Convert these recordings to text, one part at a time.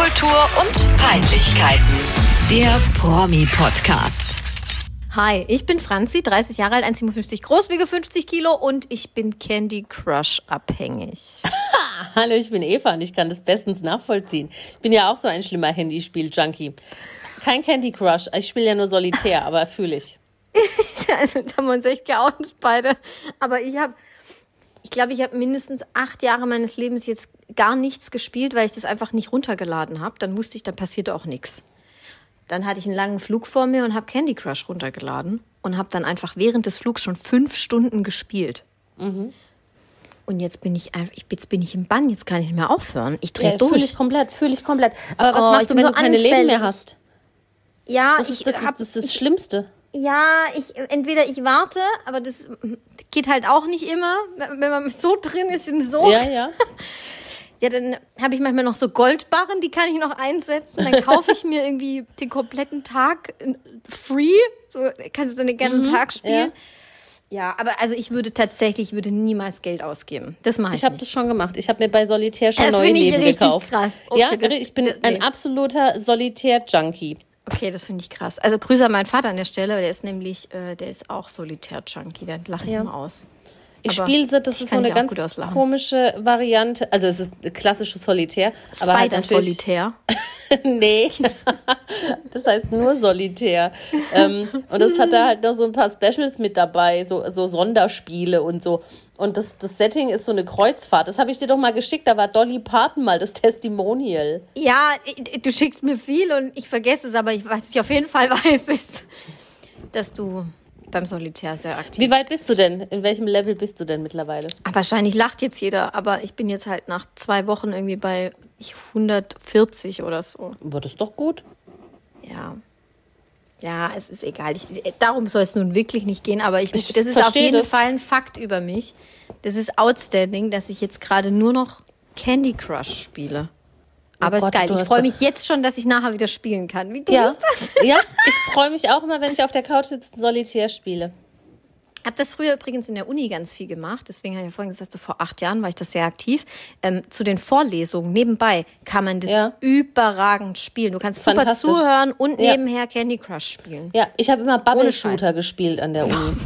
Popkultur und Peinlichkeiten. Der Promi-Podcast. Hi, ich bin Franzi, 30 Jahre alt, 1,57 groß, wiege 50 Kilo und ich bin Candy Crush abhängig. Hallo, ich bin Eva und ich kann das bestens nachvollziehen. Ich bin ja auch so ein schlimmer Handyspiel-Junkie. Kein Candy Crush, ich spiele ja nur Solitär, aber fühle ich. also, da haben wir uns echt geoutet beide. Aber ich habe, ich glaube, ich habe mindestens acht Jahre meines Lebens jetzt gar nichts gespielt, weil ich das einfach nicht runtergeladen habe. Dann wusste ich, dann passierte auch nichts. Dann hatte ich einen langen Flug vor mir und habe Candy Crush runtergeladen und habe dann einfach während des Flugs schon fünf Stunden gespielt. Mhm. Und jetzt bin ich einfach, jetzt bin ich im Bann, jetzt kann ich nicht mehr aufhören. Ich drehe Ja, durch. fühle ich komplett, fühle ich komplett. Aber was Oh, ich machst du, wenn so du keine Leben mehr anfällig. hast? ja, Das ich ist das, hab, das, ist das Schlimmste. Ja, ich entweder ich warte, aber das geht halt auch nicht immer, wenn man so drin ist im Sog. Ja, ja. Ja, dann habe ich manchmal noch so Goldbarren, die kann ich noch einsetzen. Dann kaufe ich mir irgendwie den kompletten Tag free. So kannst du dann den ganzen Tag spielen. Ja. aber also ich würde tatsächlich, ich würde niemals Geld ausgeben. Das mache ich, Ich habe das schon gemacht. Ich habe mir bei Solitär schon Das neue ich Leben gekauft. krass. Okay, ja, das- ich bin das- ein nee. absoluter Solitär-Junkie. Okay, das finde ich krass. Also Grüße an meinen Vater an der Stelle, weil der ist nämlich, äh, der ist auch Solitär-Junkie. Dann lache ich Ja. immer aus. Ich spiele, das ich ist so eine ganz komische Variante. Also es ist eine klassische Solitär. halt Spider-Solitär. nee, das heißt nur Solitär. ähm, und das hat da halt noch so ein paar Specials mit dabei, so, so Sonderspiele und so. Und das, das Setting ist so eine Kreuzfahrt. Das habe ich dir doch mal geschickt. Da war Dolly Parton mal das Testimonial. Ja, du schickst mir viel und ich vergesse es, aber ich, was ich auf jeden Fall weiß, ist, dass du beim Solitär sehr aktiv Wie weit bist du denn? In welchem Level bist du denn mittlerweile? Ah, Wahrscheinlich lacht jetzt jeder, aber ich bin jetzt halt nach zwei Wochen irgendwie bei 140 oder so. War das doch gut? Ja. Ja, es ist egal. Ich, darum soll es nun wirklich nicht gehen, aber ich, Ich das ist auf jeden das. Fall ein Fakt über mich. Das ist outstanding, dass ich jetzt gerade nur noch Candy Crush spiele. Aber Oh Gott, ist geil. du Ich freue mich jetzt schon, dass ich nachher wieder spielen kann. Wie dumm Ja. das? Ja, ich freue mich auch immer, wenn ich auf der Couch sitze und Solitär spiele. habe das früher übrigens in der Uni ganz viel gemacht. Deswegen habe ich ja vorhin gesagt, so vor acht Jahren war ich das sehr aktiv. Ähm, zu den Vorlesungen nebenbei kann man das Ja. überragend spielen. Du kannst super zuhören und Ja. nebenher Candy Crush spielen. Ja, ich habe immer Bubble. Shooter gespielt an der Uni.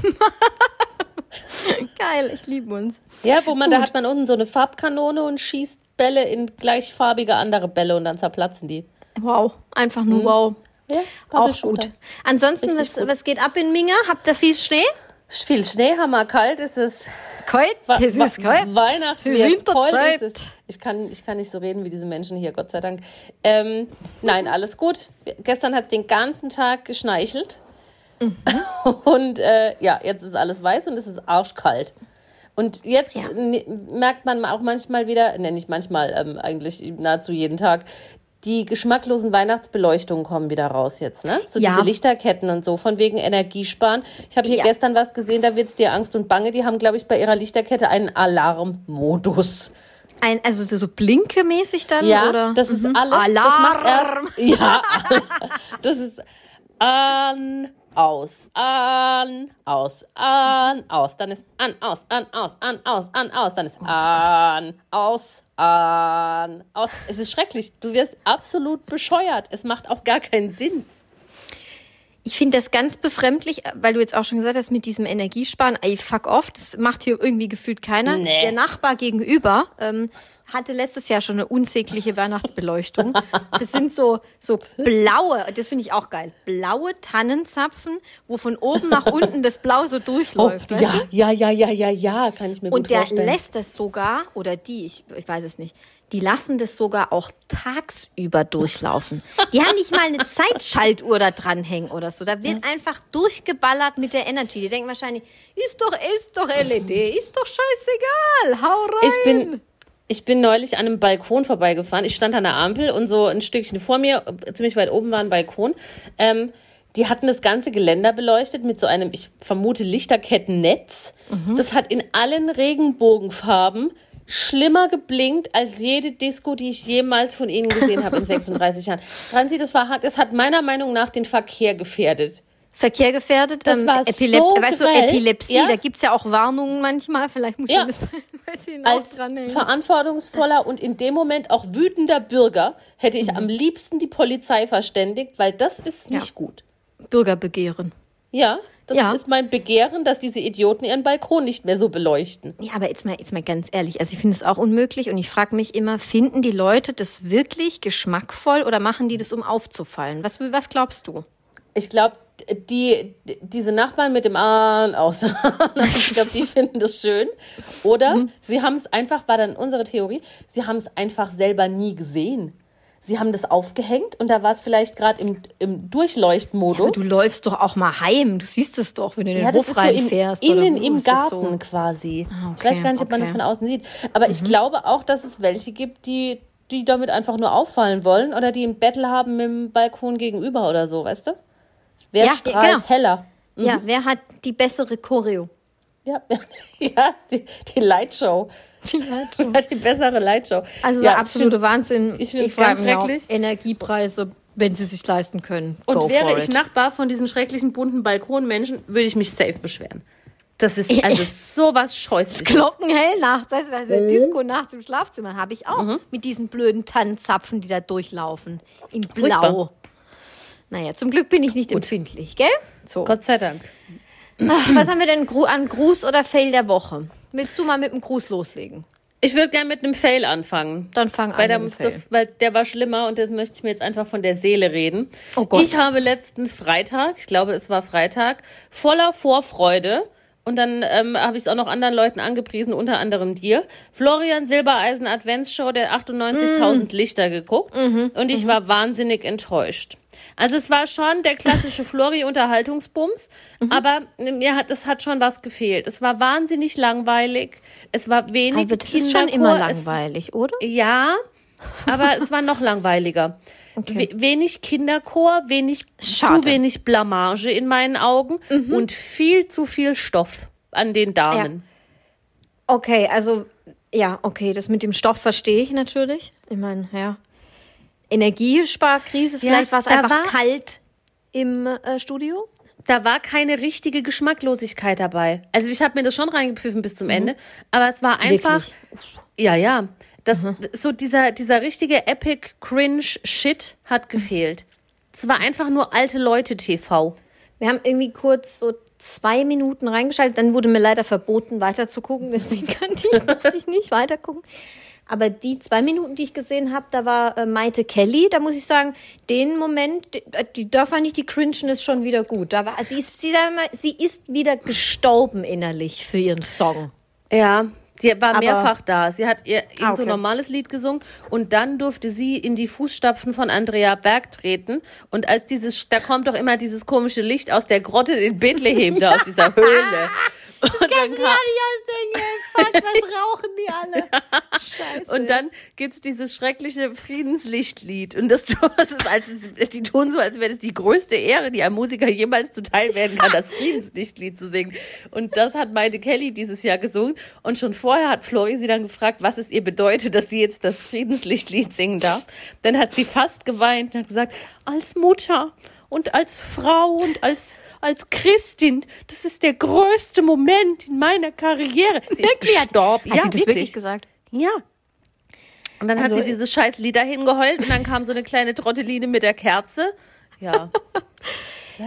Geil, ich liebe uns. Ja, wo man, da hat man unten so eine Farbkanone und schießt Bälle in gleichfarbige andere Bälle und dann zerplatzen die. Wow, einfach nur wow. Ja, Auch gut. Ansonsten, was, gut. was geht ab in Minga? Habt ihr viel Schnee? Viel Schnee, hammerkalt ist es. Kalt? Wa- ist kalt. Weihnachten, Das ist Winterzeit. ist es. Ich kann, ich kann nicht so reden wie diese Menschen hier, Gott sei Dank. Ähm, nein, alles gut. Gestern hat es den ganzen Tag geschneichelt. Mhm. Und äh, ja, jetzt ist alles weiß und es ist arschkalt. Und jetzt Ja. merkt man auch manchmal wieder, ne, nicht manchmal, ähm, eigentlich nahezu jeden Tag, die geschmacklosen Weihnachtsbeleuchtungen kommen wieder raus jetzt, ne? So Ja. diese Lichterketten und so, von wegen Energiesparen. Ich habe hier Ja. gestern was gesehen, da wird's dir Angst und Bange. Die haben, glaube ich, bei ihrer Lichterkette einen Alarmmodus. Ein, also so blinkemäßig dann? Ja, oder? das ist Mhm. alles. Alarm! Das macht erst, ja, das ist an, aus, an, aus, an, aus. Dann ist an, aus, an, aus, an, aus, an, aus. Dann ist an, aus, an, aus. Es ist schrecklich. Du wirst absolut bescheuert. Es macht auch gar keinen Sinn. Ich finde das ganz befremdlich, weil du jetzt auch schon gesagt hast, mit diesem Energiesparen, ey, fuck off, das macht hier irgendwie gefühlt keiner. Nee. Der Nachbar gegenüber ähm, hatte letztes Jahr schon eine unsägliche Weihnachtsbeleuchtung. Das sind so, so blaue, das finde ich auch geil, blaue Tannenzapfen, wo von oben nach unten das Blau so durchläuft. Oh, ja, du? ja, ja, ja, ja, ja, kann ich mir Und gut der vorstellen. lässt das sogar, oder die, ich, ich weiß es nicht, die lassen das sogar auch tagsüber durchlaufen. Die haben nicht mal eine Zeitschaltuhr da dranhängen oder so. Da wird einfach durchgeballert mit der Energy. Die denken wahrscheinlich, ist doch, ist doch LED, ist doch scheißegal, hau rein. Ich bin, ich bin neulich an einem Balkon vorbeigefahren. Ich stand an der Ampel und so ein Stückchen vor mir, ziemlich weit oben war ein Balkon. Ähm, die hatten das ganze Geländer beleuchtet mit so einem, ich vermute, Lichterkettennetz. Das hat in allen Regenbogenfarben schlimmer geblinkt als jede Disco, die ich jemals von ihnen gesehen habe in 36 Jahren. Franzi, das war, das hat meiner Meinung nach den Verkehr gefährdet. Verkehr gefährdet. Das ähm, war Epilep so weißt du. Epilepsie, Ja. da gibt's ja auch Warnungen manchmal. Vielleicht muss Ja. man das bei, bei denen auch Als dranhängen. verantwortungsvoller und in dem Moment auch wütender Bürger hätte Mhm. ich am liebsten die Polizei verständigt, weil das ist nicht Ja. gut. Bürgerbegehren. Ja, das Ja. ist mein Begehren, dass diese Idioten ihren Balkon nicht mehr so beleuchten. Ja, aber jetzt mal, jetzt mal ganz ehrlich, also ich finde es auch unmöglich und ich frage mich immer, finden die Leute das wirklich geschmackvoll oder machen die das, um aufzufallen? Was, was glaubst du? Ich glaube, die, diese Nachbarn mit dem An aus, ich glaube, die finden das schön. Oder Mhm. sie haben es einfach, war dann unsere Theorie, sie haben es einfach selber nie gesehen. Sie haben das aufgehängt und da war es vielleicht gerade im, im Durchleuchtmodus. Du läufst doch auch mal heim, du siehst es doch, wenn du in den Ja, Hof ist so reinfährst. innen im Garten So? quasi. Ah, Ich weiß okay, gar nicht, ob man das okay. Mhm. von außen sieht. Aber ich glaube auch, dass es welche gibt, die, die damit einfach nur auffallen wollen oder die ein Battle haben mit dem Balkon gegenüber oder so, weißt du? Wer Ja, strahlt genau. heller? Ja, wer hat die bessere Choreo? Ja, ja die, die Lightshow. Wer hat die bessere Lightshow? Also ja, der absolute Wahnsinn. ich frag ganz auch, schrecklich. Energiepreise, wenn sie sich leisten können. Und go wäre ich. Nachbar von diesen schrecklichen bunten Balkonmenschen, würde ich mich safe beschweren. Das ist also sowas scheußliches. Glockenhell nachts, also, also Mhm. Disco nachts im Schlafzimmer habe ich auch mit diesen blöden Tannenzapfen, die da durchlaufen. In Blau. Furchtbar. Naja, zum Glück bin ich nicht empfindlich, gell? So. Gott sei Dank. Ach, was haben wir denn an Gruß oder Fail der Woche? Willst du mal mit dem Gruß loslegen? Ich würde gerne mit einem Fail anfangen. Dann fang an Weil der, mit dem Fail. das, weil der war schlimmer und das möchte ich mir jetzt einfach von der Seele reden. Oh Gott. Ich habe letzten Freitag, ich glaube es war Freitag, voller Vorfreude und dann ähm, habe ich es auch noch anderen Leuten angepriesen, unter anderem dir. Florian Silbereisen Adventsshow der 98.000 Mm. Lichter geguckt Mhm. und ich war wahnsinnig enttäuscht. Also es war schon der klassische Flori-Unterhaltungsbums, Mhm. aber mir hat, das hat schon was gefehlt. Es war wahnsinnig langweilig, es war wenig Aber das ist schon immer Kinderchor, es langweilig, oder? ja, aber es war noch langweiliger. We wenig Kinderchor, wenig, Schade. zu wenig Blamage in meinen Augen und viel zu viel Stoff an den Damen. Okay, also ja, okay, das mit dem Stoff verstehe ich natürlich. Ich meine, ja. Energiesparkrise, vielleicht war es einfach war- kalt im äh, Studio. Da war keine richtige Geschmacklosigkeit dabei. Also ich habe mir das schon reingepfiffen bis zum Ende, aber es war einfach. Wirklich? Ja, ja. Das, so dieser, dieser richtige Epic Cringe Shit hat gefehlt. Es war einfach nur alte Leute TV. Wir haben irgendwie kurz so zwei Minuten reingeschaltet, dann wurde mir leider verboten, weiter zu gucken, deswegen kannte ich, durfte ich nicht weiter gucken. Aber die zwei Minuten, die ich gesehen habe, da war äh, Maite Kelly, da muss ich sagen, den Moment, die, die da fand ich die Cringeness schon wieder gut. Da war, sie, ist, sie, sag mal, sie ist wieder gestorben innerlich für ihren Song. Ja, die war Aber- mehrfach da. Sie hat ihr irgend so Ah, ein okay. normales Lied gesungen und dann durfte sie in die Fußstapfen von Andrea Berg treten. Und als dieses, da kommt doch immer dieses komische Licht aus der Grotte in Bethlehem, da aus dieser Höhle. Und dann, Ja, kam, die ausdenken, fuck, was rauchen die alle? Scheiße. und dann gibt's dieses schreckliche Friedenslichtlied. Und das, das ist, als, die tun so, als wäre das die größte Ehre, die einem Musiker jemals zuteil werden kann, das Friedenslichtlied zu singen. Und das hat Maite Kelly dieses Jahr gesungen. Und schon vorher hat Flori sie dann gefragt, was es ihr bedeutet, dass sie jetzt das Friedenslichtlied singen darf. Dann hat sie fast geweint und hat gesagt, als Mutter und als Frau und als als Christin, das ist der größte Moment in meiner Karriere. Sie Wirklich? ist gestorben. Hat ja, sie das wirklich gesagt? ja. Und dann Also- hat sie dieses scheiß Lied dahin geheult und dann kam so eine kleine Trotteline mit der Kerze. Ja.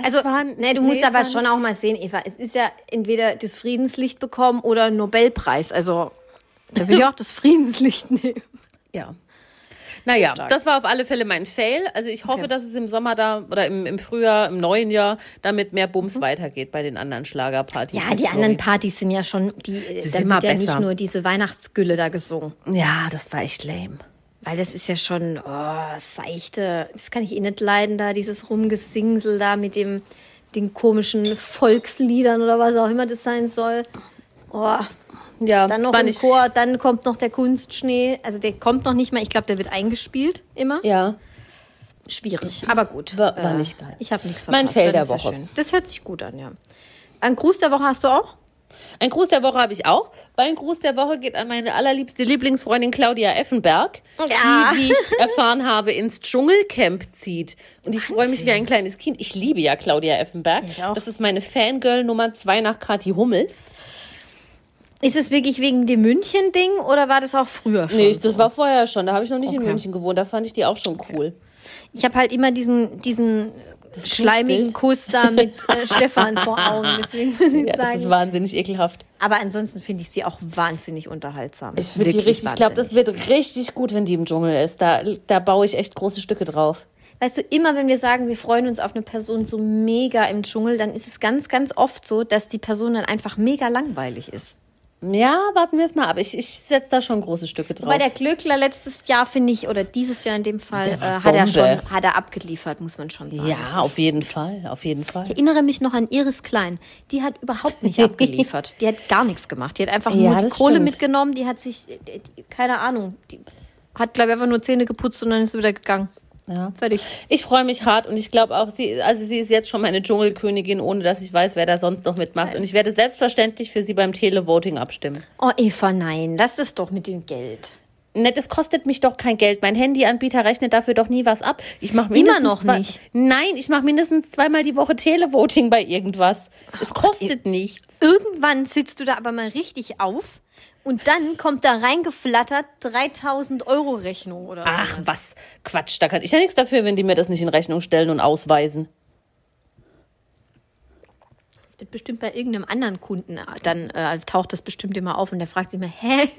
Also, war- nee, du nee, musst aber schon auch mal sehen, Eva. Es ist ja entweder das Friedenslicht bekommen oder Nobelpreis. Also, da will ich auch das Friedenslicht nehmen. Ja. Naja, Stark. das war auf alle Fälle mein Fail. Also ich hoffe, Okay. dass es im Sommer da oder im, im Frühjahr, im neuen Jahr, damit mehr Bums weitergeht bei den anderen Schlagerpartys. Mhm. Ja, die anderen Partys sind ja schon, die, da sind immer wird ja nicht nur diese Weihnachtsgülle da gesungen. Ja, das war echt lame. Weil das ist ja schon, oh, seichte, das kann ich eh nicht leiden, da dieses Rumgesingsel da mit dem, den komischen Volksliedern oder was auch immer das sein soll. Oh, Ja, dann noch im Chor, dann kommt noch der Kunstschnee. Also der kommt noch nicht mal, ich glaube, der wird eingespielt immer. Ja. Schwierig, aber gut. Äh, War- war nicht geil. Ich habe nichts verpasst. Mein Fail das der ist ja Woche. schön. Das hört sich gut an, ja. Ein Gruß der Woche hast du auch? Ein Gruß der Woche habe ich auch. Mein Gruß der Woche geht an meine allerliebste Lieblingsfreundin Claudia Effenberg, Ja. die, wie ich erfahren habe, ins Dschungelcamp zieht. Und ich freue mich wie ein kleines Kind. Ich liebe ja Claudia Effenberg. Ich auch. Das ist meine Fangirl Nummer zwei nach Kathi Hummels. Ist es wirklich wegen dem München-Ding oder war das auch früher schon? Nee, so? das war vorher schon. Da habe ich noch nicht in Okay. München gewohnt. Da fand ich die auch schon cool. Ich habe halt immer diesen, diesen schleimigen. Kuss da mit äh, Stefan vor Augen. Deswegen muss ich Ja, das sagen. ist wahnsinnig ekelhaft. Aber ansonsten finde ich sie auch wahnsinnig unterhaltsam. Ich die richtig, ich glaube, das wird richtig gut, wenn die im Dschungel ist. Da, da baue ich echt große Stücke drauf. Weißt du, immer wenn wir sagen, wir freuen uns auf eine Person so mega im Dschungel, dann ist es ganz, ganz oft so, dass die Person dann einfach mega langweilig ist. Ja, warten wir es mal ab. Ich, ich setze da schon große Stücke drauf. Bei der Glöckler letztes Jahr, finde ich, oder dieses Jahr in dem Fall, äh, hat er schon, hat er abgeliefert, muss man schon sagen. Ja, auf jeden Fall, auf jeden Fall. Ich erinnere mich noch an Iris Klein. Die hat überhaupt nicht abgeliefert. Die hat gar nichts gemacht. Die hat einfach Ja, nur die das Kohle stimmt. mitgenommen. Die hat sich, die, die, keine Ahnung, die hat, glaube ich, einfach nur Zähne geputzt und dann ist sie wieder gegangen. Ja. Fertig. Ich freue mich hart und ich glaube auch, sie, also sie ist jetzt schon meine Dschungelkönigin, ohne dass ich weiß, wer da sonst noch mitmacht. Und ich werde selbstverständlich für sie beim Televoting abstimmen. Oh, Eva, nein, lass es doch mit dem Geld. Ne, das kostet mich doch kein Geld. Mein Handyanbieter rechnet dafür doch nie was ab. Ich mache Immer noch zwei, nicht. Nein, ich mache mindestens zweimal die Woche Televoting bei irgendwas. Es kostet nichts. Irgendwann sitzt du da aber mal richtig auf und dann kommt da reingeflattert 3000 Euro Rechnung oder Ach, was? Quatsch, da kann ich ja nichts dafür, wenn die mir das nicht in Rechnung stellen und ausweisen. Das wird bestimmt bei irgendeinem anderen Kunden, äh, dann äh, taucht das bestimmt immer auf und der fragt sich mal, hä?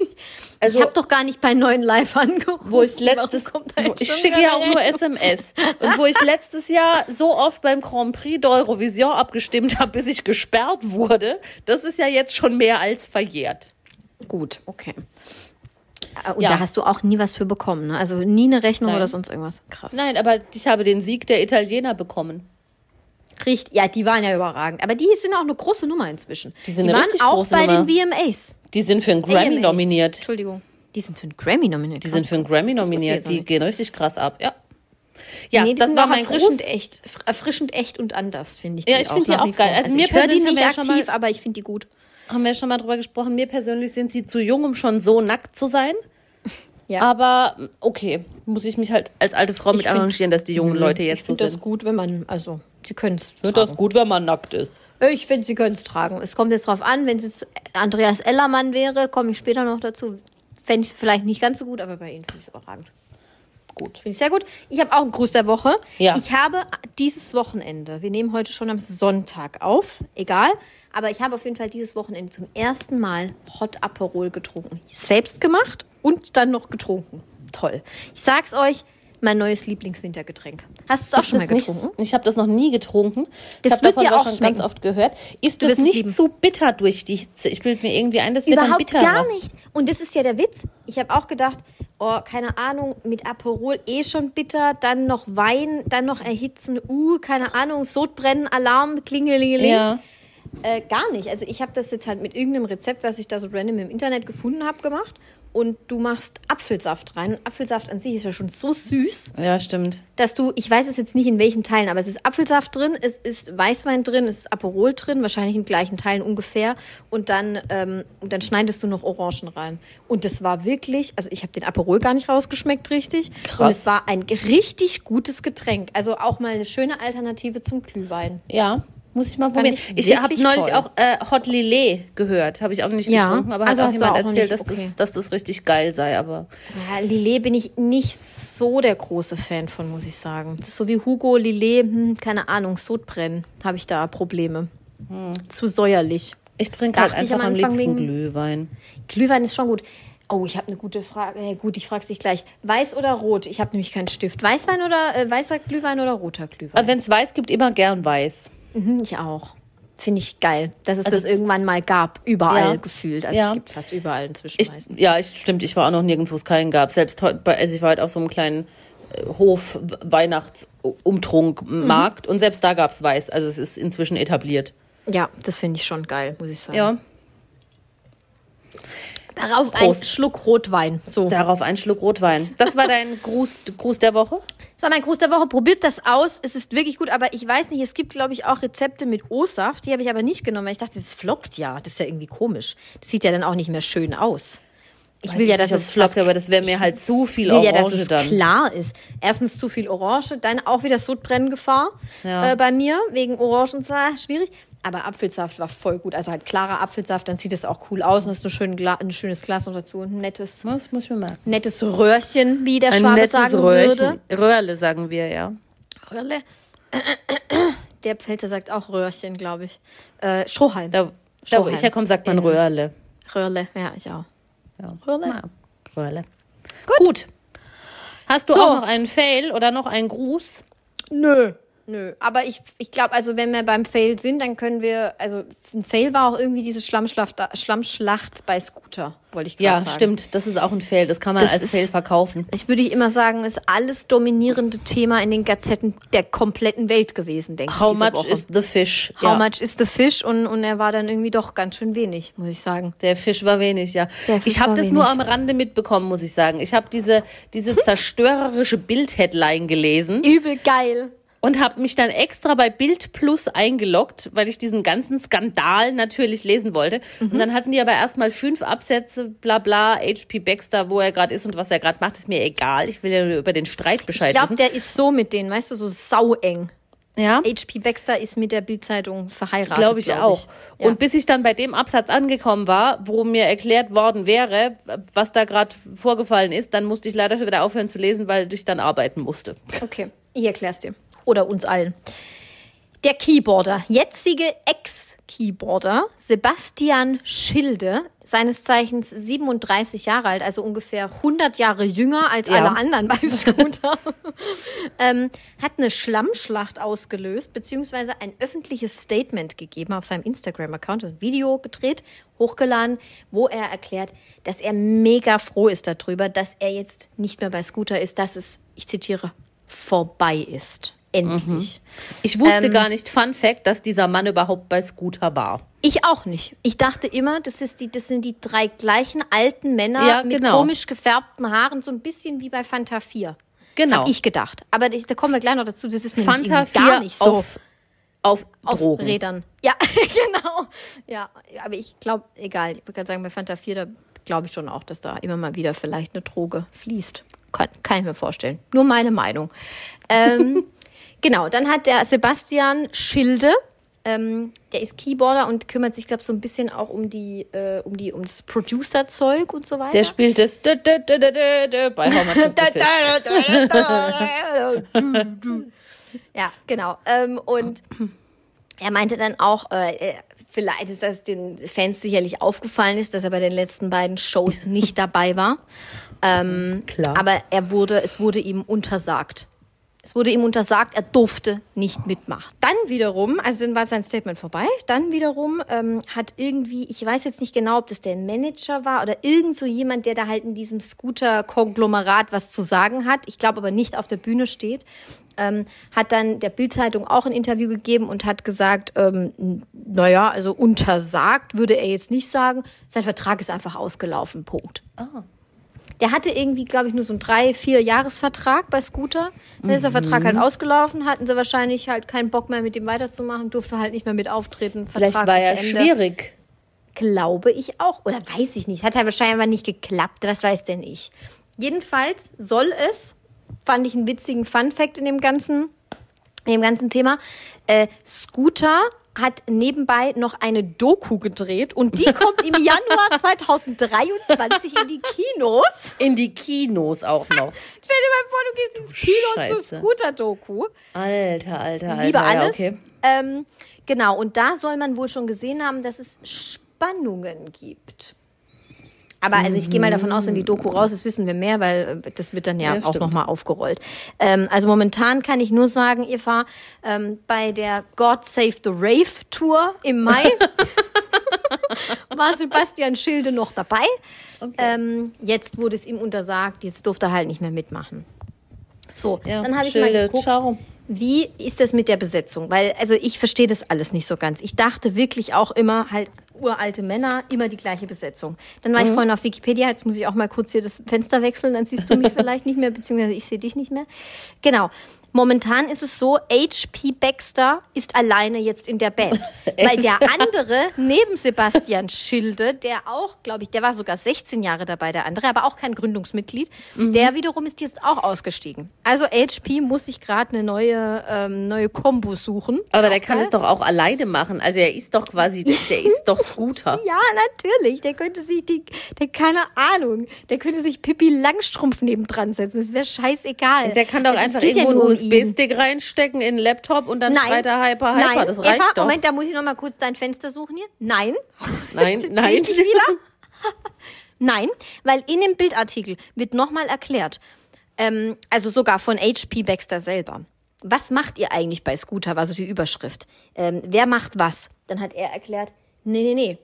Also- ich habe doch gar nicht bei neuen Live angerufen. Wo ich letztes, kommt da ich schicke ja auch nur? SMS. Und wo ich letztes Jahr so oft beim Grand Prix d'Eurovision abgestimmt habe, bis ich gesperrt wurde, das ist ja jetzt schon mehr als verjährt. Gut, okay. Äh, Und Ja. da hast du auch nie was für bekommen, ne? Also nie eine Rechnung Nein. oder sonst irgendwas. Krass. Nein, aber ich habe den Sieg der Italiener bekommen. Richtig, ja, die waren ja überragend. Aber die sind auch eine große Nummer inzwischen. Die sind eine waren auch große bei Nummer. den VMAs. Die sind für einen Grammy AMAs. nominiert. Entschuldigung. Die sind für einen Grammy nominiert. Die sind für einen Grammy nominiert. Die gehen richtig krass ab. Ja. Ja, nee, die das sind war auch mein erfrischend Gruß. echt, erfrischend echt und anders, finde ich. Ja, ich finde die auch geil. vor. Also mir ich höre die nicht aktiv, aber ich finde die gut. Haben wir schon mal drüber gesprochen. Mir persönlich sind sie zu jung, um schon so nackt zu sein. Ja. Aber okay, muss ich mich halt als alte Frau mit find- arrangieren, dass die jungen Leute ich jetzt so finde das sind. gut, wenn man, also, sie können es Ich finde das gut, wenn man nackt ist. Ich finde, sie können es tragen. Es kommt jetzt drauf an, wenn es jetzt Andreas Ellermann wäre, komme ich später noch dazu. Fände ich es vielleicht nicht ganz so gut, aber bei Ihnen finde ich es überragend. Gut. Finde ich sehr gut. Ich habe auch einen Gruß der Woche. Ja. Ich habe dieses Wochenende, wir nehmen heute schon am Sonntag auf, egal, aber ich habe auf jeden Fall dieses Wochenende zum ersten Mal Hot Aperol getrunken. Selbst gemacht und dann noch getrunken. Toll. Ich sag's euch, mein neues Lieblingswintergetränk. Hast du es auch schon mal das nicht, getrunken? ich habe das noch nie getrunken. Das ich habe wird davon dir auch schon schmecken. ganz oft gehört. Ist das nicht lieben. zu bitter durch die Hitze? Ich bilde mir irgendwie ein, das wird dann Überhaupt bitterer. gar nicht. Und das ist ja der Witz. Ich habe auch gedacht, oh, keine Ahnung, mit Aperol eh schon bitter, dann noch Wein, dann noch erhitzen, uh, keine Ahnung, Sodbrennen, Alarm, klingelingeling. Ja. Äh, gar nicht. Also ich habe das jetzt halt mit irgendeinem Rezept, was ich da so random im Internet gefunden habe, gemacht. Und du machst Apfelsaft rein. Apfelsaft an sich ist ja schon so süß, ja, stimmt. dass du, ich weiß es jetzt nicht in welchen Teilen, aber es ist Apfelsaft drin, es ist Weißwein drin, es ist Aperol drin, wahrscheinlich in gleichen Teilen ungefähr. Und dann, ähm, und dann schneidest du noch Orangen rein. Und das war wirklich, also ich habe den Aperol gar nicht rausgeschmeckt richtig. Krass. Und es war ein richtig gutes Getränk. Also auch mal eine schöne Alternative zum Glühwein. Ja, muss ich mal probieren. ich Ich, habe neulich toll. auch äh, Hot Lillet gehört. Habe ich auch nicht Ja, getrunken, aber also hat auch jemand auch erzählt, dass, okay. das, dass das richtig geil sei. Aber Ja, Lillet bin ich nicht so der große Fan von, muss ich sagen. Das ist so wie Hugo, Lillet, hm, keine Ahnung, Sodbrennen habe ich da Probleme. Zu säuerlich. ich trinke halt einfach am liebsten wegen- Glühwein. Glühwein ist schon gut. Oh, ich habe eine gute Frage. Ja, gut, ich frage dich gleich. Weiß oder rot? Ich habe nämlich keinen Stift. Weißwein oder äh, weißer Glühwein oder roter Glühwein? Aber wenn es weiß gibt, immer gern weiß. Mhm, ich auch. Finde ich geil, dass es Also das irgendwann mal gab. Überall Ja. gefühlt. Also Ja. es gibt fast überall inzwischen Ich, Weißen. ja, ich, stimmt. Ich war auch noch nirgends, wo es keinen gab. Selbst heute, bei, also ich war halt auf so einem kleinen äh, Hof Weihnachtsumtrunkmarkt und selbst da gab es weiß. Also es ist inzwischen etabliert. Ja, das finde ich schon geil, muss ich sagen. Ja, Darauf Prost. ein Schluck Rotwein. So. darauf ein Schluck Rotwein. Das war dein Gruß, Gruß der Woche? Das war mein Gruß der Woche. Probiert das aus. Es ist wirklich gut, aber ich weiß nicht, es gibt, glaube ich, auch Rezepte mit O-Saft. Die habe ich aber nicht genommen, weil ich dachte, das flockt ja. Das ist ja irgendwie komisch. Das sieht ja dann auch nicht mehr schön aus. Ich will ja, dass es flockt, aber das wäre mir halt zu viel will ja, dass Orange es dann. klar ist. Erstens zu viel Orange, dann auch wieder Sodbrenngefahr Ja. äh, bei mir wegen Orangensaft, schwierig. Aber Apfelsaft war voll gut. Also halt klarer Apfelsaft, dann sieht es auch cool aus und hast du schön Gla ein schönes Glas noch dazu und ein nettes, Das muss ich mir merken. nettes Röhrchen, wie der Ein Schwabe nettes sagen Röhrchen. würde. Röhrle sagen wir, ja. Röhrle. Der Pfälzer sagt auch Röhrchen, glaube ich. Äh, Strohhalm. Da, da wo Strohhalm. ich herkomme, sagt man In- Röhrle. Röhrle, ja, ich auch. Ja. Röhrle. Na, Röhrle. Gut. Hast du So. auch noch einen Fail oder noch einen Gruß? Nö. Nö, aber ich, ich glaube, also wenn wir beim Fail sind, dann können wir, also ein Fail war auch irgendwie diese Schlammschlacht, Schlammschlacht bei Scooter, wollte ich gerade Ja, sagen. stimmt. Das ist auch ein Fail. Das kann man Das als ist- Fail verkaufen. Ich würde immer sagen, ist alles dominierende Thema in den Gazetten der kompletten Welt gewesen, denke ich. How much Woche. is the fish? How ja. much is the fish? Und, und er war dann irgendwie doch ganz schön wenig, muss ich sagen. Der Fisch war wenig, ja. Ich habe das nur wenig. am Rande mitbekommen, muss ich sagen. Ich habe diese, diese zerstörerische Bild-Headline gelesen Übel geil. Und habe mich dann extra bei Bild Plus eingeloggt, weil ich diesen ganzen Skandal natürlich lesen wollte. Mhm. Und dann hatten die aber erstmal fünf Absätze, bla bla, HP Baxter, wo er gerade ist und was er gerade macht, ist mir egal. Ich will ja nur über den Streit Ich Bescheid glaube, wissen. der ist so mit denen, weißt du, so saueng. Ja. HP Baxter ist mit der Bildzeitung verheiratet. Glaube ich glaub auch. Ja. Und bis ich dann bei dem Absatz angekommen war, wo mir erklärt worden wäre, was da gerade vorgefallen ist, dann musste ich leider schon wieder aufhören zu lesen, weil ich dann arbeiten musste. Okay, ich erklär's dir. Oder uns allen. Der Keyboarder, jetzige Ex-Keyboarder Sebastian Schilde, seines Zeichens 37 Jahre alt, also ungefähr 100 Jahre jünger als Ja. alle anderen beim Scooter, ähm, hat eine Schlammschlacht ausgelöst, beziehungsweise ein öffentliches Statement gegeben auf seinem Instagram-Account, ein Video gedreht, hochgeladen, wo er erklärt, dass er mega froh ist darüber, dass er jetzt nicht mehr bei Scooter ist, dass es, ich zitiere, vorbei ist. Endlich. Ich wusste Ähm, gar nicht, Fun Fact, dass dieser Mann überhaupt bei Scooter war. Ich auch nicht. Ich dachte immer, das, ist die, das sind die drei gleichen alten Männer Ja, mit genau. komisch gefärbten Haaren, so ein bisschen wie bei Fanta 4. Genau. Hab ich gedacht. Aber da kommen wir gleich noch dazu. Das ist nämlich Fanta irgendwie gar 4 nicht so auf, auf, auf Drogen. Rädern. Ja, genau. Ja, aber ich glaube, egal. Ich würde sagen, bei Fanta 4, da glaube ich schon auch, dass da immer mal wieder vielleicht eine Droge fließt. Kann, kann ich mir vorstellen. Nur meine Meinung. Ähm, genau, dann hat der Sebastian Schilde, ähm, der ist Keyboarder und kümmert sich, glaube ich, so ein bisschen auch um die, äh, um die, ums Producer-Zeug und so weiter. Der spielt das bei ja, genau. Ähm, und er meinte dann auch, äh, vielleicht ist das den Fans sicherlich aufgefallen ist, dass er bei den letzten beiden Shows nicht dabei war. Ähm, Klar. Aber er wurde, es wurde ihm untersagt. Es wurde ihm untersagt, er durfte nicht mitmachen. Dann wiederum, also dann war sein Statement vorbei, dann wiederum ähm, hat irgendwie, ich weiß jetzt nicht genau, ob das der Manager war oder irgend so jemand, der da halt in diesem Scooter-Konglomerat was zu sagen hat, ich glaube aber nicht auf der Bühne steht, ähm, hat dann der Bildzeitung auch ein Interview gegeben und hat gesagt, ähm, naja, also untersagt würde er jetzt nicht sagen, sein Vertrag ist einfach ausgelaufen, Punkt. Der hatte irgendwie, glaube ich, nur so einen drei, vier Jahresvertrag bei Scooter. Dann ist der Vertrag Mhm. halt ausgelaufen, hatten sie wahrscheinlich halt keinen Bock mehr mit ihm weiterzumachen, durfte halt nicht mehr mit auftreten. Vielleicht Vertrag war ist er Ende. schwierig. Glaube ich auch. Oder weiß ich nicht. Hat halt wahrscheinlich aber nicht geklappt. Was weiß denn ich. Jedenfalls soll es, fand ich einen witzigen Fun-Fact in dem ganzen, in dem ganzen Thema, äh, Scooter hat nebenbei noch eine Doku gedreht und die kommt im Januar 2023 in die Kinos. In die Kinos auch noch. Stell dir mal vor, du gehst ins Kino zur Scheiße. Scooter-Doku. Alter, alter, alter. Liebe ja, alles. okay. Ähm, genau, und da soll man wohl schon gesehen haben, dass es Spannungen gibt. Aber also ich gehe mal davon aus, wenn die Doku raus ist, wissen wir mehr, weil äh, das wird dann ja, Ja, auch nochmal aufgerollt. Ähm, also momentan kann ich nur sagen, Eva, ähm, bei der God Save the Rave Tour im Mai war Sebastian Schilde noch dabei. Ähm, jetzt wurde es ihm untersagt, jetzt durfte er halt nicht mehr mitmachen. So, Ja, dann habe ich mal geguckt. ciao. Wie ist das mit der Besetzung? Weil, also ich verstehe das alles nicht so ganz. Ich dachte wirklich auch immer halt, uralte Männer, immer die gleiche Besetzung. Dann war ich vorhin auf Wikipedia, jetzt muss ich auch mal kurz hier das Fenster wechseln, dann siehst du mich vielleicht nicht mehr, beziehungsweise ich sehe dich nicht mehr. Genau. Momentan ist es so, H.P. Baxter ist alleine jetzt in der Band. weil der andere, neben Sebastian Schilde, der auch, glaube ich, der war sogar 16 Jahre dabei, der andere, aber auch kein Gründungsmitglied, der wiederum ist jetzt auch ausgestiegen. Also H.P. muss sich gerade eine neue, ähm, neue Kombo suchen. Aber der Auch kann geil. es doch auch alleine machen. Also er ist doch quasi, der ist doch Scooter. Ja, natürlich. Der könnte sich, die, der, keine Ahnung, der könnte sich Pippi Langstrumpf nebendran setzen. Das wäre scheißegal. Der kann doch Also, einfach geht ja irgendwo nur. USB-Stick reinstecken in den Laptop und dann schreit er Hyper, Hyper. Nein, das reicht Eva, doch. Moment, da muss ich noch mal kurz dein Fenster suchen hier. Nein. Nein, nein. Nein, weil in dem Bildartikel wird nochmal erklärt, ähm, also sogar von HP Baxter selber. Was macht ihr eigentlich bei Scooter? War so die Überschrift. Ähm, wer macht was? Dann hat er erklärt, nee, nee, nee.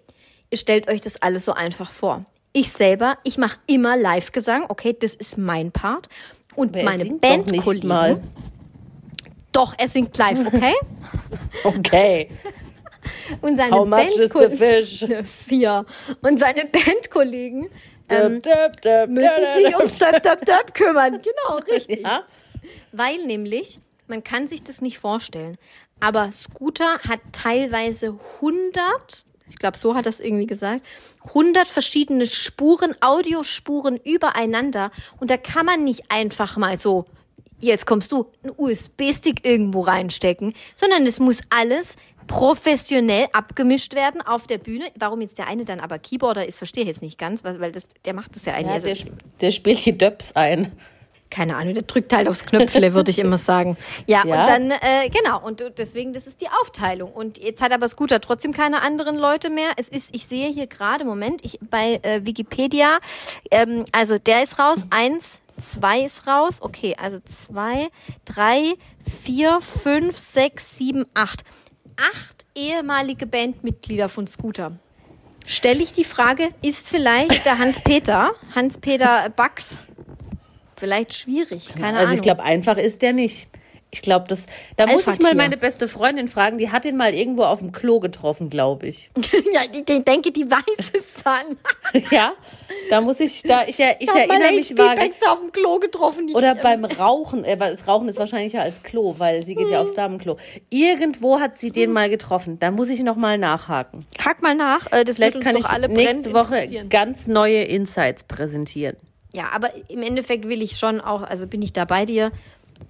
Ihr stellt euch das alles so einfach vor. Ich selber, ich mache immer Live-Gesang. Okay, das ist mein Part. Und Aber er meine Bandkollegen. Doch, er singt live, okay? Okay. Und seine How much is the fish? Vier. Und seine Bandkollegen ähm, Döp, döp, müssen döp, sich döp. ums Döp, Döp, Döp kümmern. Genau, richtig. Ja? Weil nämlich, man kann sich das nicht vorstellen, aber Scooter hat teilweise 100, ich glaube, so hat das irgendwie gesagt, 100 verschiedene Spuren, Audiospuren übereinander. Und da kann man nicht einfach mal so, jetzt kommst du, einen USB-Stick irgendwo reinstecken, sondern es muss alles professionell abgemischt werden auf der Bühne. Warum jetzt der eine dann aber Keyboarder ist, verstehe ich jetzt nicht ganz, weil, weil das, der macht das ja eigentlich. Ja, also- der, der spielt die Döps ein. Keine Ahnung, der drückt halt aufs Knöpfle, würde ich immer sagen. Ja, Ja. und dann, äh, genau, und deswegen, das ist die Aufteilung. Und jetzt hat aber Scooter trotzdem keine anderen Leute mehr. Es ist, ich sehe hier gerade, Moment, ich bei äh, Wikipedia, ähm, also der ist raus, eins, zwei ist raus, okay, also zwei, drei, vier, fünf, sechs, sieben, acht. Acht ehemalige Bandmitglieder von Scooter. Stelle ich die Frage, ist vielleicht der Hans-Peter, Hans-Peter Bax, vielleicht schwierig, keine also Ahnung. ich glaube, einfach ist der nicht. Ich glaube, das. Da muss ich mal meine beste Freundin fragen. Die hat ihn mal irgendwo auf dem Klo getroffen, glaube ich. ja, ich denk- denke, die weiß es dann. ja, da muss ich, da ich, ich Ich erinnere mich. Baxter auf dem Klo getroffen. Oder ich, beim Rauchen, äh, weil das Rauchen ist wahrscheinlicher als Klo, weil sie geht ja aufs Damenklo. Irgendwo hat sie den mal getroffen. Da muss ich noch mal nachhaken. Hack mal nach. Äh, das Vielleicht wird uns kann doch ich alle nächste Woche ganz neue Insights präsentieren. Ja, aber im Endeffekt will ich schon auch, also bin ich da bei dir.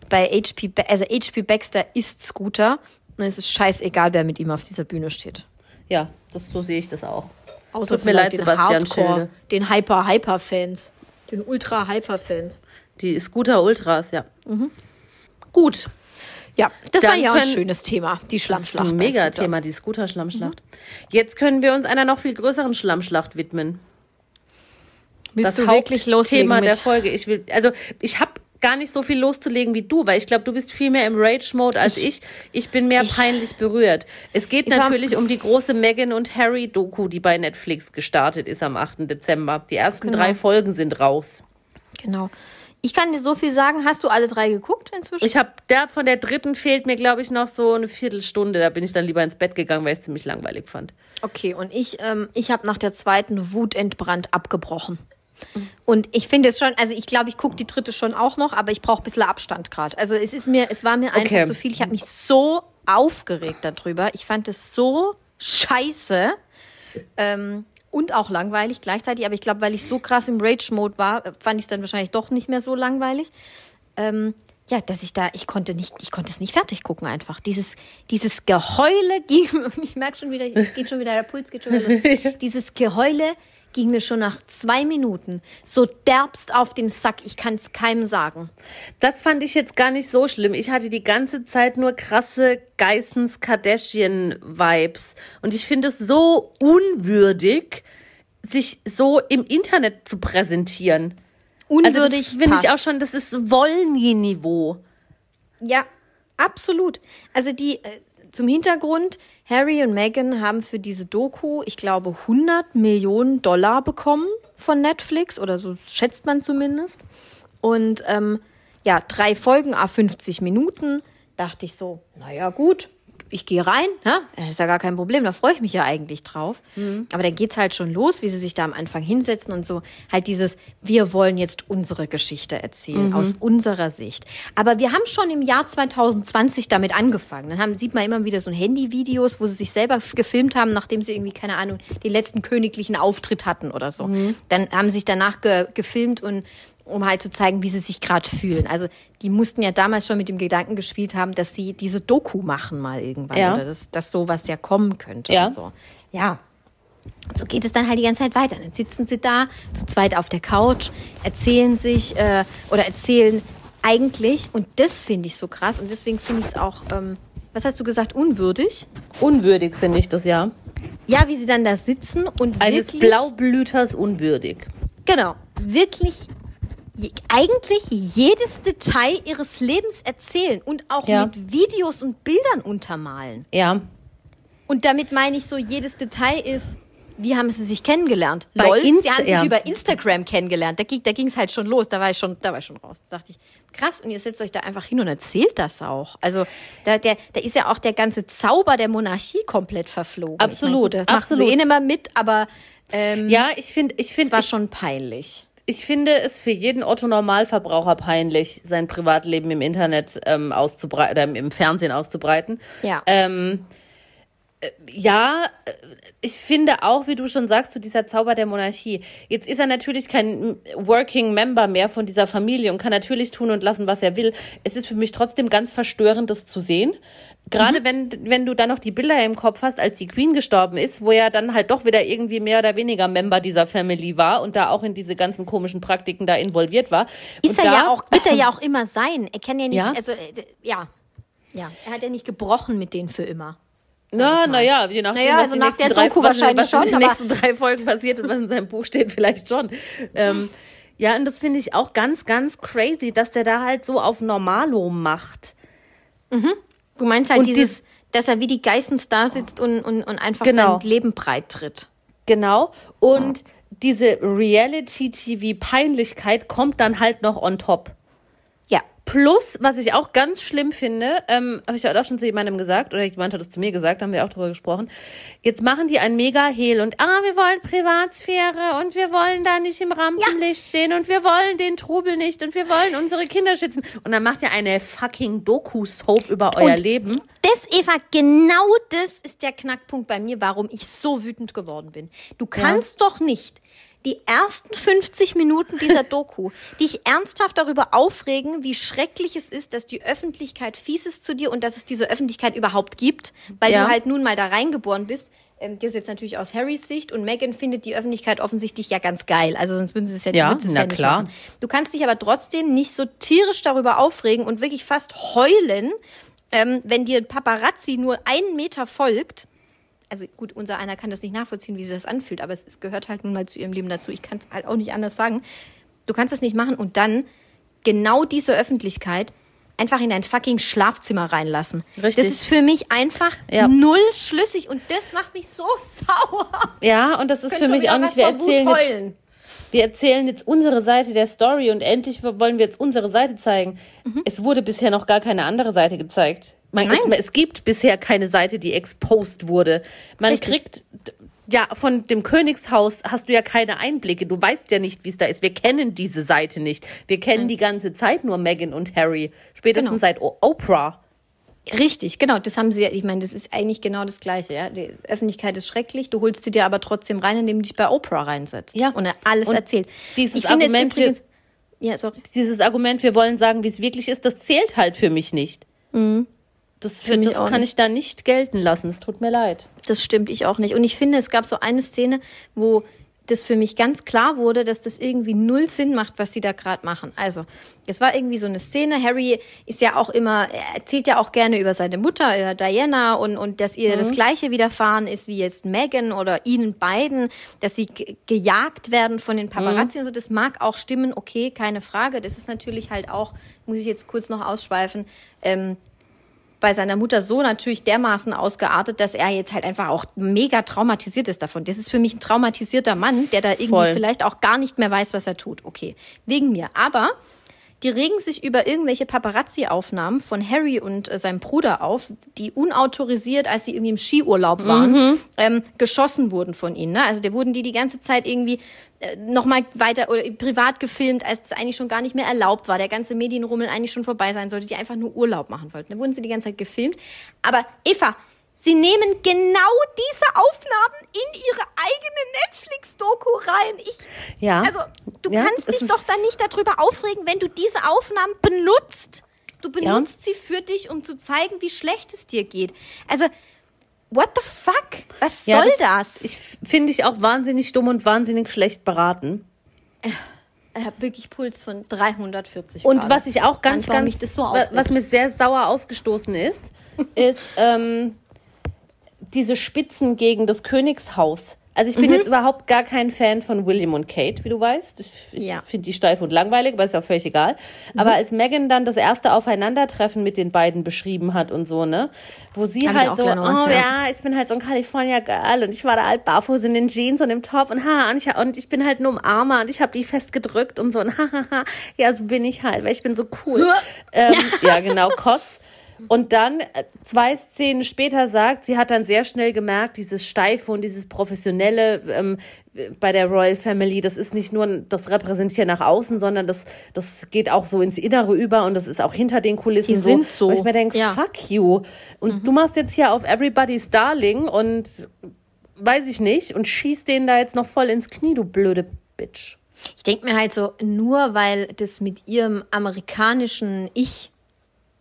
Bei HP, also HP Baxter ist Scooter. Und es ist scheißegal, wer mit ihm auf dieser Bühne steht. Ja, das, so sehe ich das auch. Außer Tut mir leid, den Sebastian Hardcore, Schilde. den Hyper-Hyper-Fans. Den Ultra-Hyper-Fans. Die Scooter Ultras, ja. Mhm. Gut. Ja, das Dann war ja auch ein schönes Thema, die Das ist Schlammschlacht. ein. Mega-Thema, die Scooter-Schlammschlacht. Jetzt können wir uns einer noch viel größeren Schlammschlacht widmen. Willst das du wirklich loslegen Hauptthema mit? der Folge. Ich will, also ich habe gar nicht so viel loszulegen wie du, weil ich glaube, du bist viel mehr im Rage-Mode als ich. Ich bin mehr peinlich berührt. Es geht Ich natürlich um die große Meghan und Harry-Doku, die bei Netflix gestartet ist am 8. Dezember. Die ersten Genau. drei Folgen sind raus. Genau. Ich kann dir so viel sagen. Hast du alle drei geguckt inzwischen? Ich habe da von der dritten fehlt mir, glaube ich, noch so eine Viertelstunde. Da bin ich dann lieber ins Bett gegangen, weil ich es ziemlich langweilig fand. Okay, und ich, ähm, ich habe nach der zweiten wutentbrannt abgebrochen. Und ich finde es schon, also ich glaube, ich gucke die dritte schon auch noch, aber ich brauche ein bisschen Abstand gerade. Also es ist mir, es war mir einfach Okay. zu viel. Ich habe mich so aufgeregt darüber. Ich fand es so scheiße ähm, und auch langweilig gleichzeitig. Aber ich glaube, weil ich so krass im Rage-Mode war, fand ich es dann wahrscheinlich doch nicht mehr so langweilig. Ähm, ja, dass ich da, ich konnte nicht, ich konnte es nicht fertig gucken einfach. Dieses, dieses Geheule ging, ich merke schon wieder, es geht schon wieder, der Puls geht schon wieder los. Dieses Geheule ging mir schon nach zwei Minuten so derbst auf den Sack, ich kann es keinem sagen. Das fand ich jetzt gar nicht so schlimm. Ich hatte die ganze Zeit nur krasse Geissens Kardashian-Vibes. Und ich finde es so unwürdig, sich so im Internet zu präsentieren. Also das Unwürdig finde ich auch schon, das ist Wollny-Niveau. Ja, absolut. Also die äh, zum Hintergrund, Harry und Meghan haben für diese Doku, ich glaube, 100 Millionen Dollar bekommen von Netflix oder so schätzt man zumindest. Und ähm, ja, drei Folgen, a 50 Minuten. Dachte ich so, naja gut, ich gehe rein, ne? Das ist ja gar kein Problem, da freue ich mich ja eigentlich drauf. Mhm. Aber dann geht's halt schon los, wie sie sich da am Anfang hinsetzen und so halt dieses, wir wollen jetzt unsere Geschichte erzählen, Mhm. aus unserer Sicht. Aber wir haben schon im Jahr 2020 damit angefangen. Dann haben, sieht man immer wieder so Handyvideos, wo sie sich selber gefilmt haben, nachdem sie irgendwie, keine Ahnung, den letzten königlichen Auftritt hatten oder so. Mhm. Dann haben sie sich danach ge gefilmt und um halt zu zeigen, wie sie sich gerade fühlen. Also die mussten ja damals schon mit dem Gedanken gespielt haben, dass sie diese Doku machen mal irgendwann Ja. oder dass, dass sowas ja kommen könnte Ja. und so. Ja. Und so geht es dann halt die ganze Zeit weiter. Dann sitzen sie da zu zweit auf der Couch, erzählen sich äh, oder erzählen eigentlich und das finde ich so krass und deswegen finde ich es auch, ähm, was hast du gesagt, unwürdig? Unwürdig finde ich das ja. Ja, wie sie dann da sitzen und Eines Blaublüters unwürdig. Genau, wirklich je, eigentlich jedes Detail ihres Lebens erzählen und auch Ja. mit Videos und Bildern untermalen. Ja. Und damit meine ich so, jedes Detail ist, wie haben sie sich kennengelernt? Bei Lol, sie Insta- haben sich ja. über Instagram kennengelernt. Da ging da ging's halt schon los. Da war ich schon, da war ich schon raus. Da dachte ich, krass. Und ihr setzt euch da einfach hin und erzählt das auch. Also da, der, da ist ja auch der ganze Zauber der Monarchie komplett verflogen. Absolut, Ich meine, gut, absolut. Machen sie eh nicht mehr mit, aber ähm, Ja, ich finde, ich es finde, war ich, schon peinlich. Ich finde es für jeden Otto Normalverbraucher peinlich, sein Privatleben im Internet ähm, auszubreiten oder im- Fernsehen auszubreiten. Ja. Ähm, äh, ja, äh, ich finde auch, wie du schon sagst, zu dieser Zauber der Monarchie. Jetzt ist er natürlich kein Working Member mehr von dieser Familie und kann natürlich tun und lassen, was er will. Es ist für mich trotzdem ganz verstörend, das zu sehen. Gerade wenn, wenn du dann noch die Bilder im Kopf hast, als die Queen gestorben ist, wo er dann halt doch wieder irgendwie mehr oder weniger Member dieser Family war und da auch in diese ganzen komischen Praktiken da involviert war. Ist und er ja auch, wird er ja auch immer sein. Er kann ja nicht, Ja? also äh, ja. Ja, er hat ja nicht gebrochen mit denen für immer. Na, naja, je nachdem, Naja, was also die nach nächsten der drei, Doku was, wahrscheinlich was in schon, den aber- nächsten drei Folgen passiert und was in seinem Buch steht, vielleicht schon. Ähm, ja, und das finde ich auch ganz, ganz crazy, dass der da halt so auf Normalo macht. Du meinst halt Und dieses, dass er wie die Geissens da sitzt und, und, und einfach Genau. sein Leben breit tritt. Genau. Und diese Reality-TV-Peinlichkeit kommt dann halt noch on top. Ja. Plus, was ich auch ganz schlimm finde, ähm, habe ich heute auch schon zu jemandem gesagt, oder jemand hat es zu mir gesagt, haben wir auch drüber gesprochen. Jetzt machen die ein mega Hehl und ah, wir wollen Privatsphäre und wir wollen da nicht im Rampenlicht stehen und wir wollen den Trubel nicht und wir wollen unsere Kinder schützen. Und dann macht ihr eine fucking Doku-Soap über euer Und Leben. Das, Eva, genau das ist der Knackpunkt bei mir, warum ich so wütend geworden bin. Du kannst doch nicht die ersten 50 Minuten dieser Doku dich ernsthaft darüber aufregen, wie schrecklich es ist, dass die Öffentlichkeit fies ist zu dir und dass es diese Öffentlichkeit überhaupt gibt, weil Ja. du halt nun mal da reingeboren bist. Ähm, das ist jetzt natürlich aus Harrys Sicht und Meghan findet die Öffentlichkeit offensichtlich ja ganz geil. Also sonst würden sie es ja, Ja, na ja nicht klar. machen. Du kannst dich aber trotzdem nicht so tierisch darüber aufregen und wirklich fast heulen, ähm, wenn dir ein Paparazzi nur einen Meter folgt. Also gut, unser einer kann das nicht nachvollziehen, wie sie das anfühlt, aber es, es gehört halt nun mal zu ihrem Leben dazu. Ich kann es halt auch nicht anders sagen. Du kannst das nicht machen und dann genau diese Öffentlichkeit einfach in dein fucking Schlafzimmer reinlassen. Richtig. Das ist für mich einfach Ja. null schlüssig und das macht mich so sauer. Ja, und das ist für mich auch nicht, wir erzählen jetzt wir erzählen jetzt unsere Seite der Story und endlich wollen wir jetzt unsere Seite zeigen. Es wurde bisher noch gar keine andere Seite gezeigt. Man, es, Mhm. Es gibt bisher keine Seite, die exposed wurde. Man Richtig. kriegt, ja, von dem Königshaus hast du ja keine Einblicke. Du weißt ja nicht, wie es da ist. Wir kennen diese Seite nicht. Wir kennen die ganze Zeit nur Meghan und Harry. Spätestens Genau. seit Oprah. Richtig, genau. Das haben sie ja, ich meine, das ist eigentlich genau das Gleiche. Ja? Die Öffentlichkeit ist schrecklich, du holst sie dir aber trotzdem rein, indem du dich bei Oprah reinsetzt. Ja. Und er alles Und erzählt. dieses ich finde Argument, es übrigens, ja, sorry. Dieses Argument, wir wollen sagen, wie es wirklich ist, das zählt halt für mich nicht. Das, für, Mhm. das kann nicht. ich da nicht gelten lassen. Es tut mir leid. Das stimmt ich auch nicht. Und ich finde, es gab so eine Szene, wo das für mich ganz klar wurde, dass das irgendwie null Sinn macht, was sie da gerade machen. Also, es war irgendwie so eine Szene. Harry ist ja auch immer, er erzählt ja auch gerne über seine Mutter, über Diana und, und dass ihr das Gleiche widerfahren ist wie jetzt Megan oder ihnen beiden, dass sie ge- gejagt werden von den Paparazzi und so. Das mag auch stimmen, okay, keine Frage. Das ist natürlich halt auch, muss ich jetzt kurz noch ausschweifen, ähm, bei seiner Mutter so natürlich dermaßen ausgeartet, dass er jetzt halt einfach auch mega traumatisiert ist davon. Das ist für mich ein traumatisierter Mann, der da irgendwie Voll. vielleicht auch gar nicht mehr weiß, was er tut. Okay, wegen mir. Aber Die regen sich über irgendwelche Paparazzi-Aufnahmen von Harry und äh, seinem Bruder auf, die unautorisiert, als sie irgendwie im Skiurlaub waren, Mhm. ähm, geschossen wurden von ihnen. Ne? Also da wurden die die ganze Zeit irgendwie äh, nochmal weiter oder privat gefilmt, als es eigentlich schon gar nicht mehr erlaubt war. Der ganze Medienrummel eigentlich schon vorbei sein sollte, die einfach nur Urlaub machen wollten. Da wurden sie die ganze Zeit gefilmt. Aber Eva, sie nehmen genau diese Aufnahmen in ihre eigene Netflix-Doku rein. Ich, Ja. also, du Ja, kannst dich doch dann nicht darüber aufregen, wenn du diese Aufnahmen benutzt. Du benutzt sie für dich, um zu zeigen, wie schlecht es dir geht. Also, what the fuck? Was Ja, soll das? Ich finde ich auch wahnsinnig dumm und wahnsinnig schlecht beraten. ich habe wirklich Puls von 340 Und gerade. was ich auch ganz, Warum ganz, mich das so was mir sehr sauer aufgestoßen ist, ist ähm, diese Spitzen gegen das Königshaus. Also ich bin Mhm. jetzt überhaupt gar kein Fan von William und Kate, wie du weißt. Ich, Ja. Mhm. finde die steif und langweilig, aber ist ja völlig egal. Aber als Megan dann das erste Aufeinandertreffen mit den beiden beschrieben hat und so, ne, wo sie Hab halt so, was, oh ja. ja, ich bin halt so ein California Girl und ich war da halt barfuß in den Jeans und im Top und ha, und ich, und ich bin halt nur im Armer und ich habe die festgedrückt und so und ha, ha, ha, ja, so bin ich halt, weil ich bin so cool. ähm, ja, genau, Kotz. Und dann, äh, zwei Szenen später sagt, sie hat dann sehr schnell gemerkt, dieses Steife und dieses Professionelle ähm, bei der Royal Family, das ist nicht nur das repräsentiert nach außen, sondern das, das geht auch so ins Innere über und das ist auch hinter den Kulissen Die so. sind so. Wo ich mir denke, Ja. fuck you. Und du machst jetzt hier auf Everybody's Darling und weiß ich nicht und schießt den da jetzt noch voll ins Knie, du blöde Bitch. Ich denke mir halt so, nur weil das mit ihrem amerikanischen Ich,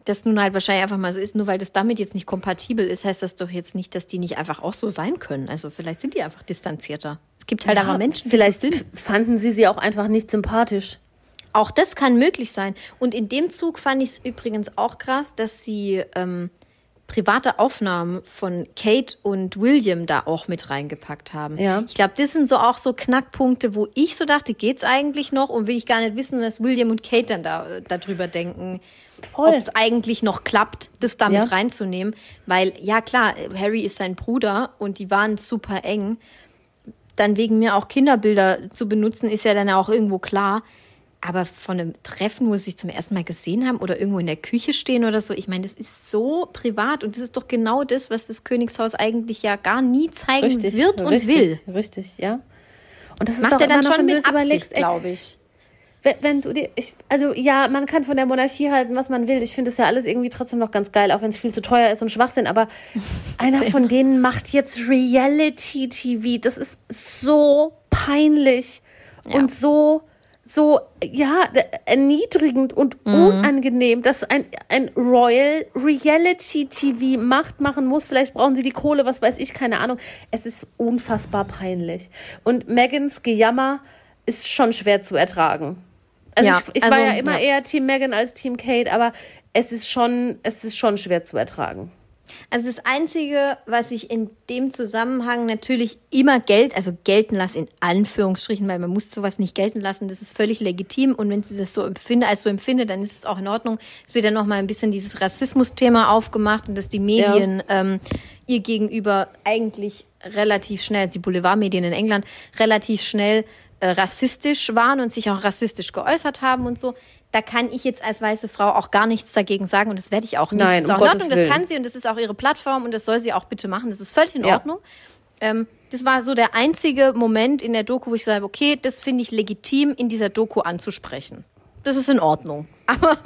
das nun halt wahrscheinlich einfach mal so ist, nur weil das damit jetzt nicht kompatibel ist, heißt das doch jetzt nicht, dass die nicht einfach auch so sein können. Also vielleicht sind die einfach distanzierter. Es gibt halt einfach Menschen, die Vielleicht so sind. fanden sie sie auch einfach nicht sympathisch. Auch das kann möglich sein. Und in dem Zug fand ich es übrigens auch krass, dass sie ähm, private Aufnahmen von Kate und William da auch mit reingepackt haben. Ja. Ich glaube, das sind so auch so Knackpunkte, wo ich so dachte, geht's eigentlich noch? Und will ich gar nicht wissen, was William und Kate dann da äh, darüber denken. Ob es eigentlich noch klappt, das da mit Ja. reinzunehmen. Weil, ja klar, Harry ist sein Bruder und die waren super eng. Dann wegen mir auch Kinderbilder zu benutzen, ist ja dann auch irgendwo klar. Aber von einem Treffen, wo sie sich zum ersten Mal gesehen haben oder irgendwo in der Küche stehen oder so, ich meine, das ist so privat und das ist doch genau das, was das Königshaus eigentlich ja gar nie zeigen Richtig. wird und richtig, will. Richtig, ja. Und das ist Macht auch er dann schon mit Absicht, glaube ich. Wenn, du dir, ich, also ja, man kann von der Monarchie halten, was man will. Ich finde es ja alles irgendwie trotzdem noch ganz geil, auch wenn es viel zu teuer ist und Schwachsinn. Aber einer von denen macht jetzt Reality-TV. Das ist so peinlich und so, so, ja, erniedrigend und unangenehm, dass ein, ein Royal Reality-TV macht, machen muss. Vielleicht brauchen sie die Kohle, was weiß ich, keine Ahnung. Es ist unfassbar peinlich. Und Megans Gejammer ist schon schwer zu ertragen. Also Ja, ich, ich also, war ja immer ja. eher Team Megan als Team Kate, aber es ist schon, es ist schon schwer zu ertragen. Also das Einzige, was ich in dem Zusammenhang natürlich immer Geld, also gelten lasse in Anführungsstrichen, weil man muss sowas nicht gelten lassen, das ist völlig legitim und wenn sie das so empfinde, als so empfindet, dann ist es auch in Ordnung. Es wird dann nochmal ein bisschen dieses Rassismus-Thema aufgemacht und dass die Medien ähm, ihr gegenüber eigentlich relativ schnell, die Boulevardmedien in England, relativ schnell äh, rassistisch waren und sich auch rassistisch geäußert haben und so. Da kann ich jetzt als weiße Frau auch gar nichts dagegen sagen und das werde ich auch nicht. Nein, das ist um auch in Ordnung, das kann sie und das ist auch ihre Plattform und das soll sie auch bitte machen. Das ist völlig in Ja. Ordnung. Ähm, das war so der einzige Moment in der Doku, wo ich sage, okay, das finde ich legitim, in dieser Doku anzusprechen. Das ist in Ordnung. Aber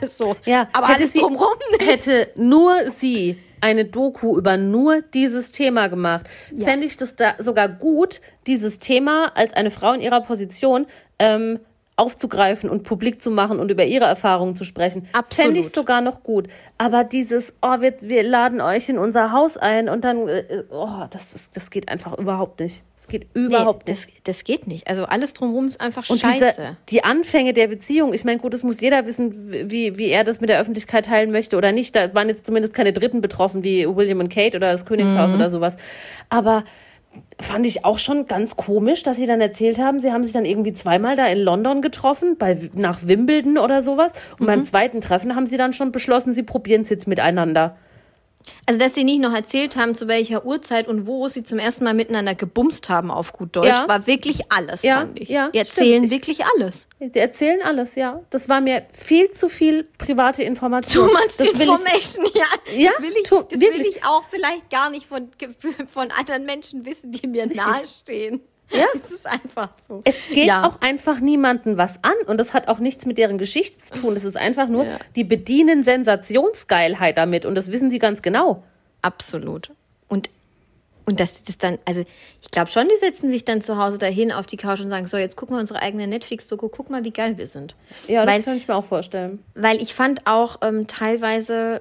also, Ja, aber hätte alles sie, drumherum nicht. Hätte nur sie eine Doku über nur dieses Thema gemacht, fände ich das da sogar gut, dieses Thema als eine Frau in ihrer Position ähm, aufzugreifen und publik zu machen und über ihre Erfahrungen zu sprechen. Absolut. Fände ich sogar noch gut. Aber dieses, oh, wir, wir laden euch in unser Haus ein und dann, äh, oh, das, ist, das geht einfach überhaupt nicht. Das geht überhaupt nee, nicht. das, das geht nicht. Also alles drumherum ist einfach Und scheiße. diese, die Anfänge der Beziehung, ich meine, gut, das muss jeder wissen, wie, wie er das mit der Öffentlichkeit teilen möchte oder nicht. Da waren jetzt zumindest keine Dritten betroffen, wie William und Kate oder das Königshaus oder sowas. Aber fand ich auch schon ganz komisch, dass sie dann erzählt haben, sie haben sich dann irgendwie zweimal da in London getroffen, bei, nach Wimbledon oder sowas. Und beim zweiten Treffen haben sie dann schon beschlossen, sie probieren es jetzt miteinander. Also, dass sie nicht noch erzählt haben, zu welcher Uhrzeit und wo sie zum ersten Mal miteinander gebumst haben auf gut Deutsch, Ja. war wirklich alles, Ja, fand ich. ja, die erzählen stimmt. Ich- wirklich alles. Sie erzählen alles, ja. Das war mir viel zu viel private Information. Too much das will ich, information, ja. Ja, das will ich, das will ich auch vielleicht gar nicht von, von anderen Menschen wissen, die mir nahestehen. Ja. Es ist einfach so. Es geht ja. auch einfach niemanden was an und das hat auch nichts mit deren Geschichte zu tun. Das ist einfach nur, Ja. die bedienen Sensationsgeilheit damit und das wissen sie ganz genau. Absolut. Und, und dass das dann, also ich glaube schon, die setzen sich dann zu Hause dahin auf die Couch und sagen, so, jetzt gucken wir unsere eigene Netflix-Doku, guck mal, wie geil wir sind. Ja, das Weil- kann ich mir auch vorstellen. weil ich fand auch ähm, teilweise,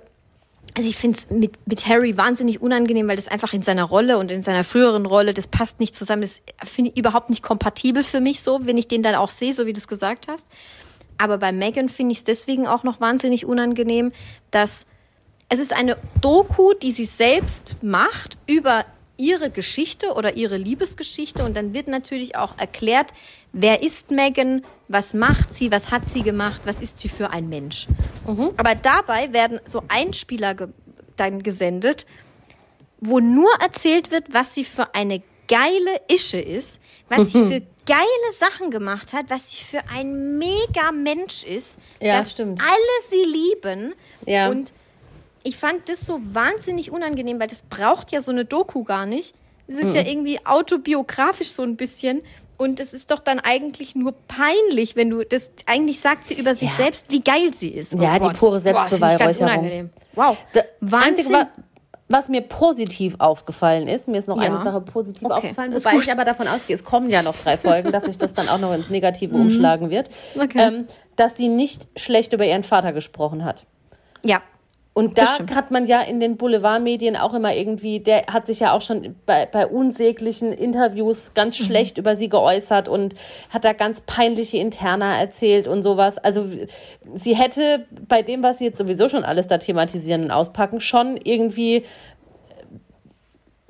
also ich finde es mit, mit Harry wahnsinnig unangenehm, weil das einfach in seiner Rolle und in seiner früheren Rolle, das passt nicht zusammen. Das finde ich überhaupt nicht kompatibel für mich so, wenn ich den dann auch sehe, so wie du es gesagt hast. Aber bei Megan finde ich es deswegen auch noch wahnsinnig unangenehm, dass es ist eine Doku, die sie selbst macht über ihre Geschichte oder ihre Liebesgeschichte und dann wird natürlich auch erklärt, wer ist Megan, was macht sie, was hat sie gemacht, was ist sie für ein Mensch. Aber dabei werden so Einspieler ge dann gesendet, wo nur erzählt wird, was sie für eine geile Ische ist, was sie für geile Sachen gemacht hat, was sie für ein mega Mensch ist, Ja, dass stimmt. alle sie lieben Ja. und ich fand das so wahnsinnig unangenehm, weil das braucht ja so eine Doku gar nicht. Es ist ja Mhm. irgendwie autobiografisch so ein bisschen. Und es ist doch dann eigentlich nur peinlich, wenn du das. Eigentlich sagt sie über sich Ja. selbst, wie geil sie ist. Oh Ja, die pure Boah, ich ganz Selbstbeweihräucherung. Wow. Das Wahnsinn. Einzige, wa- was mir positiv aufgefallen ist, mir ist noch Ja. eine Sache positiv Okay, aufgefallen, wobei ich aber davon ausgehe, es kommen ja noch drei Folgen, dass sich das dann auch noch ins Negative umschlagen wird, Mhm. Okay. ähm, dass sie nicht schlecht über ihren Vater gesprochen hat. Ja. Und da hat man ja in den Boulevardmedien auch immer irgendwie, der hat sich ja auch schon bei, bei unsäglichen Interviews ganz Mhm. schlecht über sie geäußert und hat da ganz peinliche Interna erzählt und sowas. Also sie hätte bei dem, was sie jetzt sowieso schon alles da thematisieren und auspacken, schon irgendwie äh,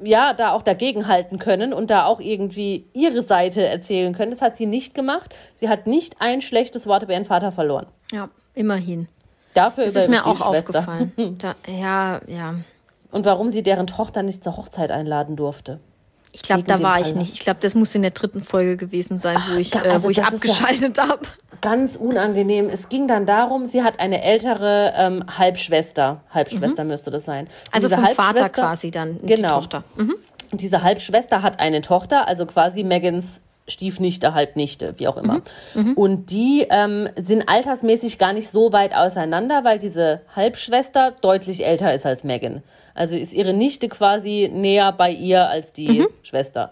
ja, da auch dagegen halten können und da auch irgendwie ihre Seite erzählen können. Das hat sie nicht gemacht. Sie hat nicht ein schlechtes Wort über ihren Vater verloren. Ja, immerhin. Dafür Das ist mir auch Stiefschwester. aufgefallen. Da, ja, ja. Und warum sie deren Tochter nicht zur Hochzeit einladen durfte. Ich glaube, da war ich nicht. Ich glaube, das muss in der dritten Folge gewesen sein, wo ich, ga- äh, also wo ich das ist ja- abgeschaltet habe. Ganz unangenehm. Es ging dann darum, sie hat eine ältere ähm, Halbschwester. Halbschwester müsste das sein. Und Mhm. Also vom Vater quasi dann, die Genau. Tochter. Mhm. Und diese Halbschwester hat eine Tochter, also quasi Megans Stiefnichte, Halbnichte, wie auch immer. Mhm. Und die ähm, sind altersmäßig gar nicht so weit auseinander, weil diese Halbschwester deutlich älter ist als Megan. Also ist ihre Nichte quasi näher bei ihr als die Mhm. Schwester.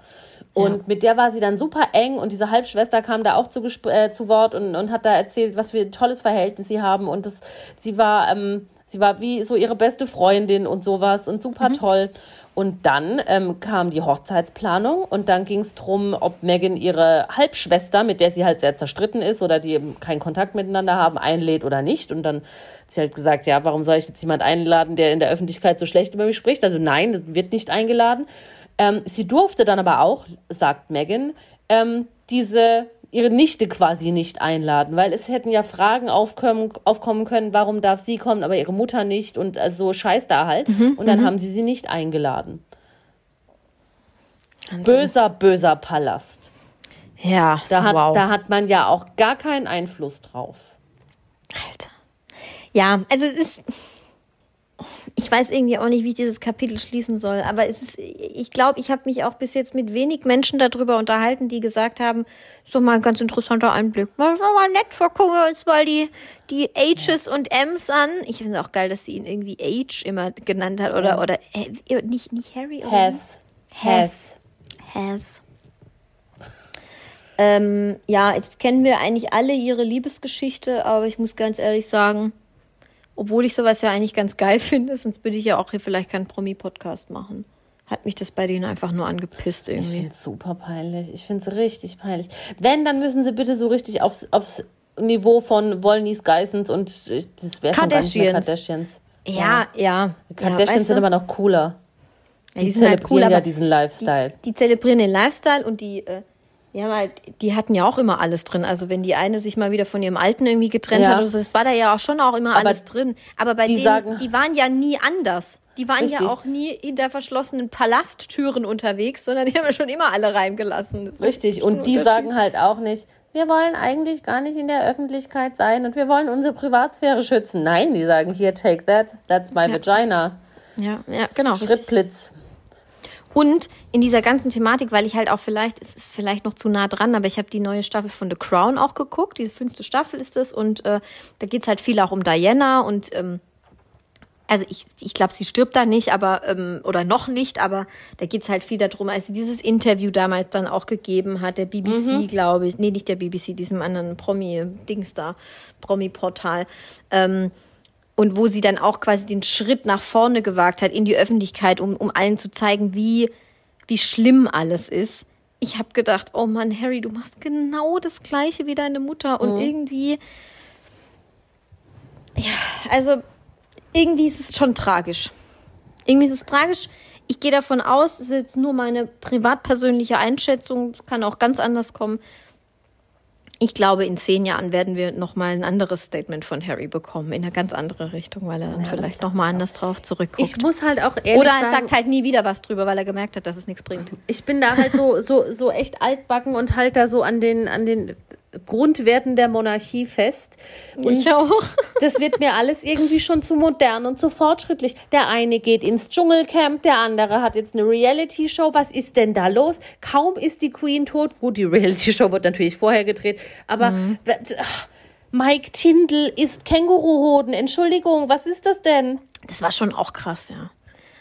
Und mit der war sie dann super eng und diese Halbschwester kam da auch zu, äh, zu Wort und, und hat da erzählt, was für ein tolles Verhältnis sie haben. Und das, sie war, ähm, sie war wie so ihre beste Freundin und sowas und super toll. Und dann ähm, kam die Hochzeitsplanung und dann ging es darum, ob Megan ihre Halbschwester, mit der sie halt sehr zerstritten ist oder die eben keinen Kontakt miteinander haben, einlädt oder nicht. Und dann hat sie halt gesagt, ja, warum soll ich jetzt jemand einladen, der in der Öffentlichkeit so schlecht über mich spricht? Also nein, das wird nicht eingeladen. Ähm, sie durfte dann aber auch, sagt Megan, ähm, diese ihre Nichte quasi nicht einladen, weil es hätten ja Fragen aufkommen, aufkommen können, warum darf sie kommen, aber ihre Mutter nicht und äh, so Scheiß da halt. und dann haben sie sie nicht eingeladen. Böser, böser Palast. Ja, Da hat, wow. da hat man ja auch gar keinen Einfluss drauf. Alter. Ja, also es ist. Ich weiß irgendwie auch nicht, wie ich dieses Kapitel schließen soll, aber es ist, ich glaube, ich habe mich auch bis jetzt mit wenig Menschen darüber unterhalten, die gesagt haben, so mal ein ganz interessanter Einblick. Das war mal nett, wir gucken uns mal die, die H's und M's an. Ich finde es auch geil, dass sie ihn irgendwie H immer genannt hat oder, oder äh, nicht, nicht Harry oder Has. Has. Has. Ähm, ja, jetzt kennen wir eigentlich alle ihre Liebesgeschichte, aber ich muss ganz ehrlich sagen, obwohl ich sowas ja eigentlich ganz geil finde, sonst würde ich ja auch hier vielleicht keinen Promi-Podcast machen. Hat mich das bei denen einfach nur angepisst Ich irgendwie. finde es super peinlich. Ich finde es richtig peinlich. Wenn, dann müssen sie bitte so richtig aufs, aufs Niveau von Wollnies, Geissens und äh, das wäre schon gar nicht mehr Kardashians. Kardashians. Ja, ja. Kardashians ja, weißt sind du? immer noch cooler. Ja, Die, die sind halt zelebrieren cool, ja diesen Lifestyle. Die, die zelebrieren den Lifestyle und die, äh, haben halt, die hatten ja auch immer alles drin. Also wenn die eine sich mal wieder von ihrem Alten irgendwie getrennt Ja. hat oder so, das war da ja auch schon auch immer alles drin. Aber bei die denen, sagen- die waren ja nie anders. Die waren Richtig. ja auch nie hinter verschlossenen Palasttüren unterwegs, sondern die haben ja schon immer alle reingelassen. Richtig. Und die sagen halt auch nicht, wir wollen eigentlich gar nicht in der Öffentlichkeit sein und wir wollen unsere Privatsphäre schützen. Nein, die sagen, hier, take that, that's my vagina. Ja, ja, genau. richtig. Und in dieser ganzen Thematik, weil ich halt auch vielleicht, es ist vielleicht noch zu nah dran, aber ich habe die neue Staffel von The Crown auch geguckt. Diese fünfte Staffel ist es. Und äh, da geht's halt viel auch um Diana und ähm, also ich, ich glaube, sie stirbt da nicht, aber ähm, oder noch nicht, aber da geht's halt viel darum, als sie dieses Interview damals dann auch gegeben hat, der BBC, glaube ich, nee, nicht der BBC, diesem anderen Promi-Dings da, Promi-Portal, ähm, und wo sie dann auch quasi den Schritt nach vorne gewagt hat in die Öffentlichkeit, um, um allen zu zeigen, wie, wie schlimm alles ist. Ich habe gedacht, oh Mann, Harry, du machst genau das Gleiche wie deine Mutter und irgendwie, ja, also irgendwie ist es schon tragisch. Irgendwie ist es tragisch. Ich gehe davon aus, das ist jetzt nur meine privat-persönliche Einschätzung, kann auch ganz anders kommen. Ich glaube, in zehn Jahren werden wir nochmal ein anderes Statement von Harry bekommen, in eine ganz andere Richtung, weil er dann vielleicht nochmal anders drauf zurückguckt. Ich muss halt auch ehrlich Oder er sagen, sagt halt nie wieder was drüber, weil er gemerkt hat, dass es nichts bringt. ich bin da halt so, so, so echt altbacken und halt da so an den, an den Grundwerten der Monarchie fest. Und Ich auch. das wird mir alles irgendwie schon zu modern und zu fortschrittlich. Der eine geht ins Dschungelcamp, der andere hat jetzt eine Reality-Show. Was ist denn da los? Kaum ist die Queen tot. Gut, die Reality-Show wird natürlich vorher gedreht, aber ach, Mike Tindall isst Känguruhoden. Entschuldigung, was ist das denn? Das war schon auch krass, ja.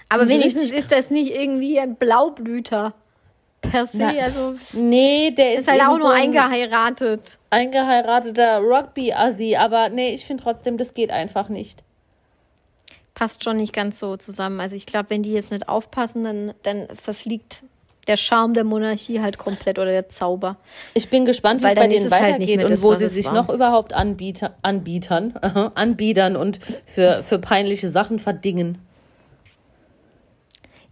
Aber wenigstens ist das nicht irgendwie ein Blaublüter per se. Na, also Nee, der ist, ist halt auch nur so ein eingeheiratet. eingeheirateter Rugby-Assi, aber nee, ich finde trotzdem, das geht einfach nicht. Passt schon nicht ganz so zusammen. Also ich glaube, wenn die jetzt nicht aufpassen, dann, dann verfliegt der Charme der Monarchie halt komplett oder der Zauber. Ich bin gespannt, wie es bei denen halt weitergeht mehr und wo sie sich war. noch überhaupt anbieter, anbietern, anbiedern und für, für peinliche Sachen verdingen.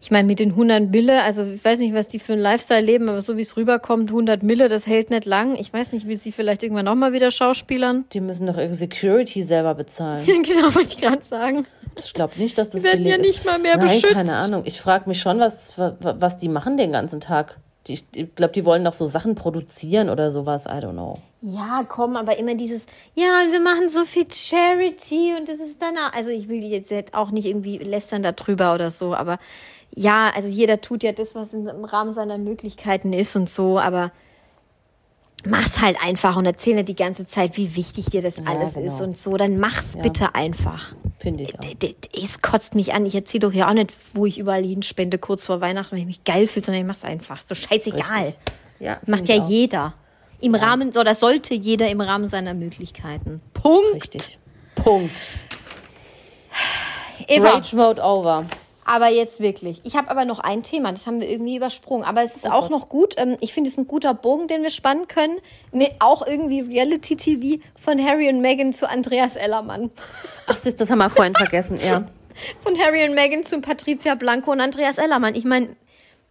Ich meine, mit den 100 Mille, also ich weiß nicht, was die für einen Lifestyle leben, aber so wie es rüberkommt, 100 Mille, das hält nicht lang. Ich weiß nicht, will sie vielleicht irgendwann nochmal wieder schauspielern? Die müssen doch ihre Security selber bezahlen. genau, wollte ich gerade sagen. Ich glaube nicht, dass das Die werden ja nicht mal mehr Nein, beschützt. keine Ahnung. Ich frage mich schon, was, wa- wa- was die machen den ganzen Tag. Die, ich glaube, die wollen doch so Sachen produzieren oder sowas. I don't know. Ja, komm, aber immer dieses, ja, wir machen so viel Charity und das ist dann auch, also ich will jetzt auch nicht irgendwie lästern darüber oder so, aber ja, also jeder tut ja das, was im Rahmen seiner Möglichkeiten ist und so, aber mach's halt einfach und erzähl nicht die ganze Zeit, wie wichtig dir das alles genau. ist und so, dann mach's bitte einfach. Finde ich auch. Es kotzt mich an. Ich erzähle doch ja auch nicht, wo ich überall hinspende, kurz vor Weihnachten, wenn ich mich geil fühle, sondern ich mach's einfach. So scheißegal. Richtig. Ja, Macht ja auch. jeder. Im Rahmen, oder sollte jeder im Rahmen seiner Möglichkeiten. Punkt. Richtig. Punkt. Eva, Rage Mode over. Aber jetzt wirklich. Ich habe aber noch ein Thema, das haben wir irgendwie übersprungen. Aber es ist Oh auch Gott. noch gut. Ähm, Ich finde es ein guter Bogen, den wir spannen können. Nee, auch irgendwie Reality-TV von Harry und Meghan zu Andreas Ellermann. Ach, Sis, das haben wir vorhin vergessen, ja. Von Harry und Meghan zu Patricia Blanco und Andreas Ellermann. Ich meine,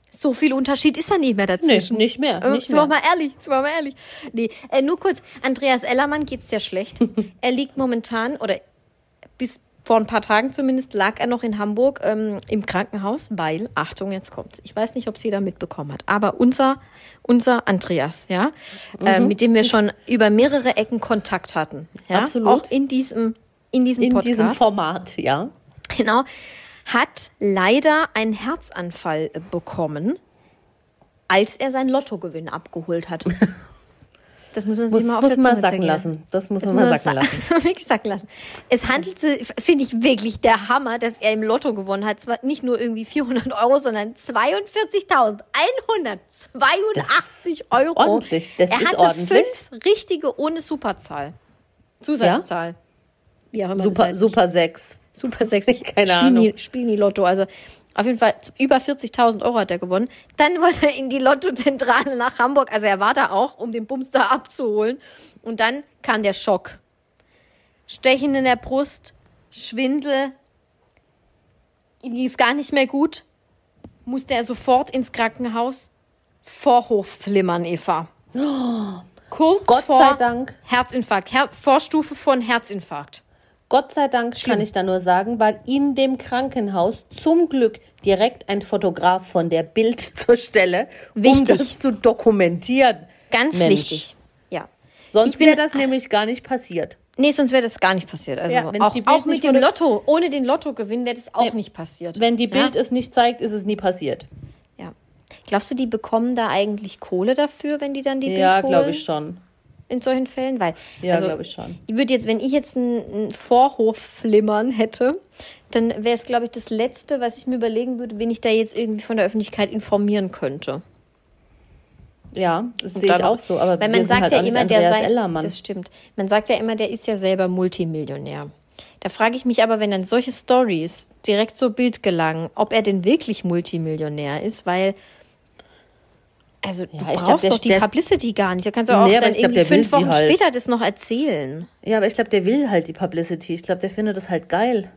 so viel Unterschied ist da nicht mehr Nee, dazwischen. nicht mehr. Äh, Nicht sind wir mehr. mal ehrlich, sind wir mal ehrlich. Nee, äh, nur kurz, Andreas Ellermann geht's sehr schlecht. er liegt momentan, oder bis vor ein paar Tagen zumindest, lag er noch in Hamburg ähm, im Krankenhaus, weil, Achtung, jetzt kommt's. Ich weiß nicht, ob es jeder mitbekommen hat, aber unser, unser Andreas, ja, äh, Mhm. mit dem wir schon über mehrere Ecken Kontakt hatten, ja, Absolut. auch in diesem, in diesem In Podcast. diesem Format, ja. Genau. Hat leider einen Herzanfall äh, bekommen, als er seinen Lottogewinn abgeholt hat. Das muss man sich Muss, mal auf muss der man Zunge sacken lassen. Das muss Das man mal sacken lassen. wirklich sacken lassen. Es handelt sich, finde ich wirklich der Hammer, dass er im Lotto gewonnen hat. Zwar nicht nur irgendwie 400 Euro, sondern 42.182 Euro. ordentlich. Das er ist hatte ordentlich. fünf richtige ohne Superzahl. Zusatzzahl. Wie auch immer das Super, heißt. super 6. Super 6. Keine Ahnung. Nie, Spiel nie Lotto. Also auf jeden Fall über 40.000 Euro hat er gewonnen. Dann wollte er in die Lottozentrale nach Hamburg. Also er war da auch, um den Bums da abzuholen. Und dann kam der Schock. Stechen in der Brust, Schwindel. Ihm ging es gar nicht mehr gut. Musste er sofort ins Krankenhaus. Vorhofflimmern, Eva. Kurz Gott vor sei Dank. Herzinfarkt. Her Vorstufe von Herzinfarkt. Gott sei Dank kann ich da nur sagen, weil in dem Krankenhaus zum Glück direkt ein Fotograf von der Bild zur Stelle, um Wichtig. das zu dokumentieren. Ganz Mensch. wichtig. Ja. Sonst wäre das nämlich gar nicht passiert. Nee, sonst wäre das gar nicht passiert. Also Ja, wenn auch, auch mit nicht dem Lotto, ohne den Lottogewinn wäre das auch nicht passiert. Wenn die Bild ja? es nicht zeigt, ist es nie passiert. Ja. Glaubst du, die bekommen da eigentlich Kohle dafür, wenn die dann die ja, Bild holen? glaube ich schon. In solchen Fällen? Weil, Ja, also, glaube ich schon. Ich würde jetzt, wenn ich jetzt einen Vorhofflimmern hätte, dann wäre es, glaube ich, das Letzte, was ich mir überlegen würde, wen ich da jetzt irgendwie von der Öffentlichkeit informieren könnte. Ja, das sehe ich auch so. Aber weil man sagt halt ja immer, der sei. Ellermann. Das stimmt. Man sagt ja immer, der ist ja selber Multimillionär. Da frage ich mich aber, wenn dann solche Stories direkt zur Bild gelangen, ob er denn wirklich Multimillionär ist, weil also du ich glaub, brauchst der- doch die der- Publicity gar nicht. Da kannst du auch Nee, dann ich glaub, irgendwie fünf Wochen halt. später das noch erzählen. Ja, aber ich glaube, der will halt die Publicity. Ich glaube, der findet das halt geil.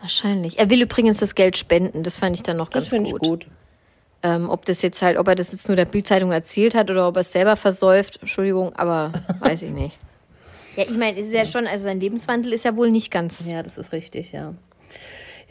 Wahrscheinlich. Er will übrigens das Geld spenden. Das fand ich dann noch Das ganz finde ich gut. gut. Ähm, ob das jetzt halt, ob er das jetzt nur der Bildzeitung erzählt hat oder ob er es selber versäuft, Entschuldigung, aber weiß ich nicht. Ja, ich meine, es ist ja schon, also sein Lebenswandel ist ja wohl nicht ganz. Ja, das ist richtig, ja.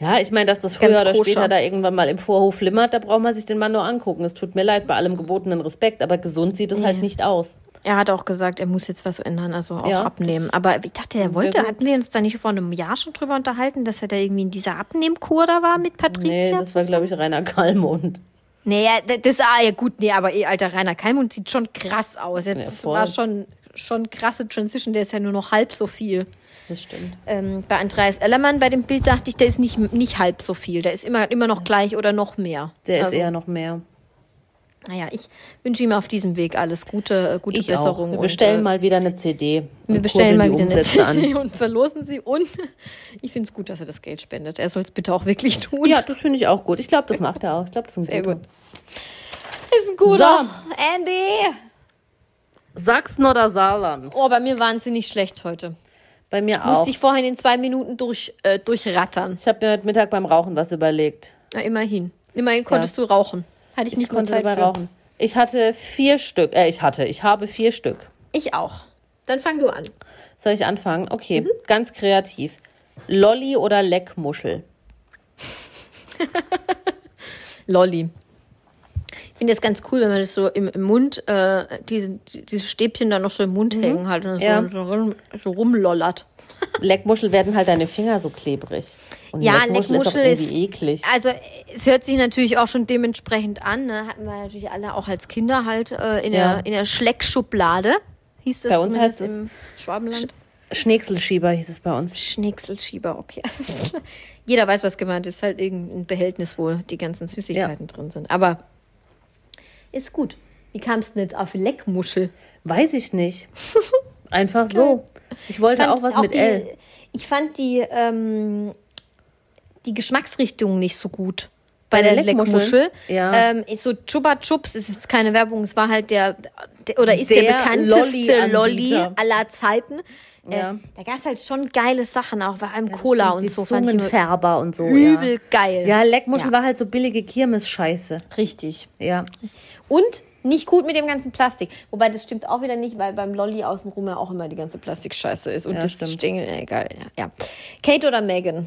Ja, ich meine, dass das Ganz früher oder koscher. später da irgendwann mal im Vorhof flimmert, da braucht man sich den Mann nur angucken. Es tut mir leid, bei allem gebotenen Respekt, aber gesund sieht es halt nicht aus. Er hat auch gesagt, er muss jetzt was ändern, also auch Ja. abnehmen. Aber ich dachte, er wollte, hatten wir uns da nicht vor einem Jahr schon drüber unterhalten, dass er da irgendwie in dieser Abnehmkur da war mit Patricia? Nee, das war, glaube ich, Rainer Kallmund. Naja, das, ah, ja gut, nee, aber eh, alter Rainer Kalmund sieht schon krass aus. Jetzt voll. war schon, schon krasse Transition, der ist ja nur noch halb so viel. Das stimmt. Ähm, bei Andreas Ellermann, bei dem Bild dachte ich, der ist nicht, nicht halb so viel. Der ist immer, immer noch gleich oder noch mehr. Der also, ist eher noch mehr. Naja, ich wünsche ihm auf diesem Weg alles Gute, äh, gute Ich Besserung. auch. Wir und, bestellen äh, mal wieder eine CD. wir und bestellen mal wieder die eine Umsätze CD und verlosen sie. Und ich finde es gut, dass er das Geld spendet. Er soll es bitte auch wirklich tun. Ja, das finde ich auch gut. Ich glaube, das macht er auch. Ich glaube, das ist ein Sehr guter. gut. Ist ein guter. Andy. Sachsen oder Saarland? Oh, bei mir wahnsinnig schlecht heute. Bei mir auch. Musste ich vorhin in zwei Minuten durch, äh, durchrattern. Ich habe mir heute Mittag beim Rauchen was überlegt. Na, immerhin. Immerhin konntest du rauchen. Hatte ich, Ich nicht mal konnte Zeit dabei für. rauchen. Ich hatte vier Stück. Äh, ich hatte. Ich habe vier Stück. Ich auch. Dann fang du an. Soll ich anfangen? Okay, Mhm. ganz kreativ. Lolli oder Leckmuschel? Lolli. Ich finde das ganz cool, wenn man das so im, im Mund, äh, diese, diese Stäbchen dann noch so im Mund hängen halt und so, Ja. so, rum, so rumlollert. Leckmuschel werden halt deine Finger so klebrig. Und Ja, Leckmuschel, Leckmuschel ist, ist- eklig. Also es hört sich natürlich auch schon dementsprechend an. Ne? Hatten wir natürlich alle auch als Kinder halt äh, in, Ja. der, in der Schleckschublade. Hieß das Bei uns zumindest heißt es im Schwabenland? Schneckselschieber hieß es bei uns. Schnickselschieber, okay. klar. Jeder weiß, was gemeint ist. Halt irgendein Behältnis, wo die ganzen Süßigkeiten drin sind. Aber ist gut. Wie kam es denn jetzt auf Leckmuschel? Weiß ich nicht. Einfach so. Ich wollte fand auch was mit die, L. Ich fand die, ähm, die Geschmacksrichtung nicht so gut. Bei Bei, der der Leckmuschel? Leckmuschel. Ja. Ähm, so Chupa Chups ist jetzt keine Werbung, es war halt der, der oder ist der, Der bekannteste. Lolli aller Zeiten. Ja. Äh, da gab es halt schon geile Sachen, auch bei allem Cola und so. Ich Zungenfärber und so. übel ja. geil. Ja, Leckmuschel Ja. war halt so billige Kirmes-Scheiße. Richtig. Ja. Und nicht gut mit dem ganzen Plastik. Wobei das stimmt auch wieder nicht, weil beim Lolli außenrum ja auch immer die ganze Plastikscheiße ist. Und Ja, das stimmt. Stengel, egal. Ja. ja. Kate oder Megan?